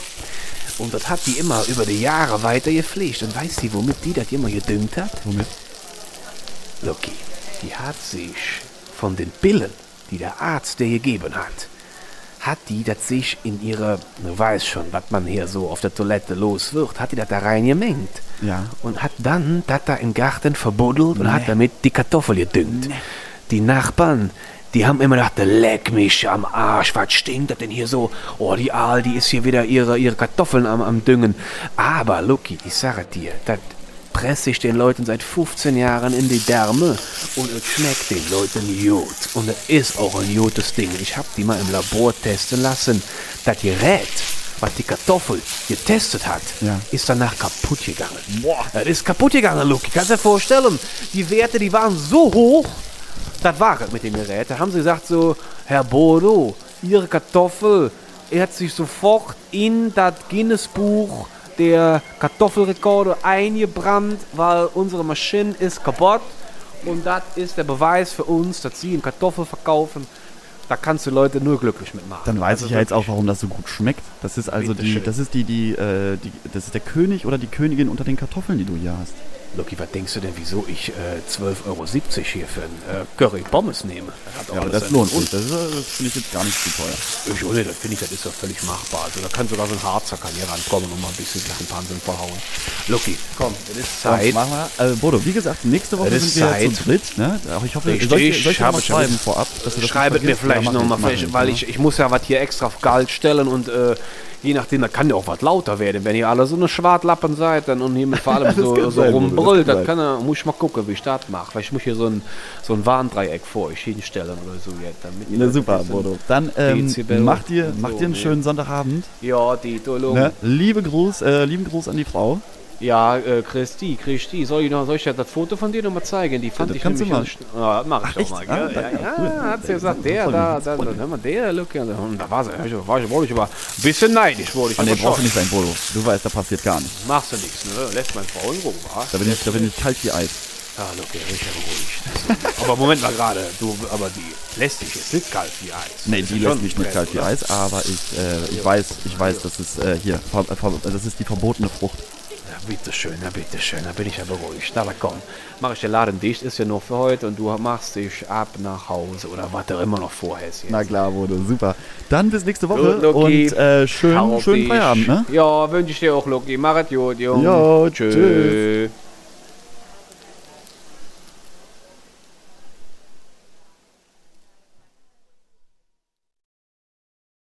Und das hat die immer über die Jahre weiter gepflegt. Und weißt du, womit die das immer gedüngt hat? Womit? Loki, die hat sich von den Pillen, die der Arzt dir gegeben hat, hat die das sich in ihre, du weißt schon, was man hier so auf der Toilette los wird, hat die das da reingemengt. Ja. Und hat dann das da im Garten verbuddelt und hat damit die Kartoffel gedüngt. Die Nachbarn, die haben immer gedacht, leck mich am Arsch, was stinkt das denn hier so? Oh, die Aal, die ist hier wieder ihre, ihre Kartoffeln am, am Düngen. Aber, Lucky, ich sage dir, das presse ich den Leuten seit 15 Jahren in die Därme und es schmeckt den Leuten gut. Und es ist auch ein gutes Ding. Ich habe die mal im Labor testen lassen. Das Gerät, was die Kartoffel getestet hat, Ja. ist danach kaputt gegangen. Boah. Das ist kaputt gegangen, Luki. Kannst du dir vorstellen? Die Werte, die waren so hoch, das war es mit dem Gerät. Da haben sie gesagt so, Herr Bodo, Ihre Kartoffel, er hat sich sofort in das Guinness-Buch der Kartoffelrekorde eingebrannt, weil unsere Maschine ist kaputt. Und das ist der Beweis für uns, dass sie einen Kartoffel verkaufen. Da kannst du Leute nur glücklich mitmachen. Dann weiß Also ich ja jetzt auch, warum das so gut schmeckt. Das ist also die, das ist die, die, äh, die, das ist der König oder die Königin unter den Kartoffeln, die du hier hast. Lucky, was denkst du denn, wieso ich äh, 12,70 Euro hier für ein äh, Curry Pommes nehme? Das Ja, aber das lohnt sich. Das, äh, das finde ich jetzt gar nicht zu teuer. Ich, oh nee, das finde ich, das ist doch völlig machbar. Also da kann sogar so ein Harzer kann hier rankommen und mal ein bisschen den Wahnsinn verhauen. Lucky, komm, es ist Zeit. machen wir. Also, Bodo, wie gesagt, nächste Woche sind wir Zeit. zu dritt. Ne? Ich hoffe, Richtig, soll ich, soll ich mal schreiben vorab? dass du das Schreibet mir vielleicht nochmal, weil ich, ich muss ja was hier extra auf Galt stellen und äh, je nachdem, da kann ja auch was lauter werden. Wenn ihr alle so eine Schwartlappen seid dann, und hier mit vor allem so, so rumbrüllt, dann kann er, muss ich mal gucken, wie ich das mache. Vielleicht muss ich hier so ein, so ein Warndreieck vor euch hinstellen oder so. Jetzt, damit ihr Na super, Bodo. Dann ähm, Dezibel mach dir, und mach so, dir einen ne? schönen Sonntagabend. Ja, die Dolung. Ne? Liebe Gruß, äh, lieben Gruß an die Frau. Ja, äh, Christi, Christi, soll ich, noch, soll ich dir das Foto von dir noch mal zeigen? Die fand das ich nämlich schn- Ja, mach ich doch echt? mal. Ah, Ja, ja, danke, ja, cool. hat sie gesagt, der da, da, da, hör mal, der, ja, und da war sie, da war ich, wurde ich aber ein bisschen neidisch, wurde ich. Ah, nee, brauchst du nicht sein, Bodo. Du weißt, da passiert gar nichts. Machst du nichts, ne? Lässt meine Frau in Ruhe, wa? Da bin ich, da bin ich kalt wie Eis. Ja, look, ja, ich ja beruhigt. So. aber Moment mal gerade, du, aber die lässt dich jetzt nicht kalt wie Eis. Nee, die ja lässt mich nicht kalt wie Eis, aber ich, äh, ich weiß, ich weiß, das ist äh, hier, das ist die verbotene Frucht. Ja, bitteschön, ja, bitteschön, da bin ich ja beruhigt. Na, aber komm, mach ich den Laden dicht, ist ja nur für heute und du machst dich ab nach Hause oder was du immer noch vorhast jetzt. Na klar, Bodo, super. Dann bis nächste Woche Gut, und äh, schön, schönen. Feierabend, ne? Ja, wünsche ich dir auch, Loki. Mach es gut, Junge. Jo, Tschüss. tschüss.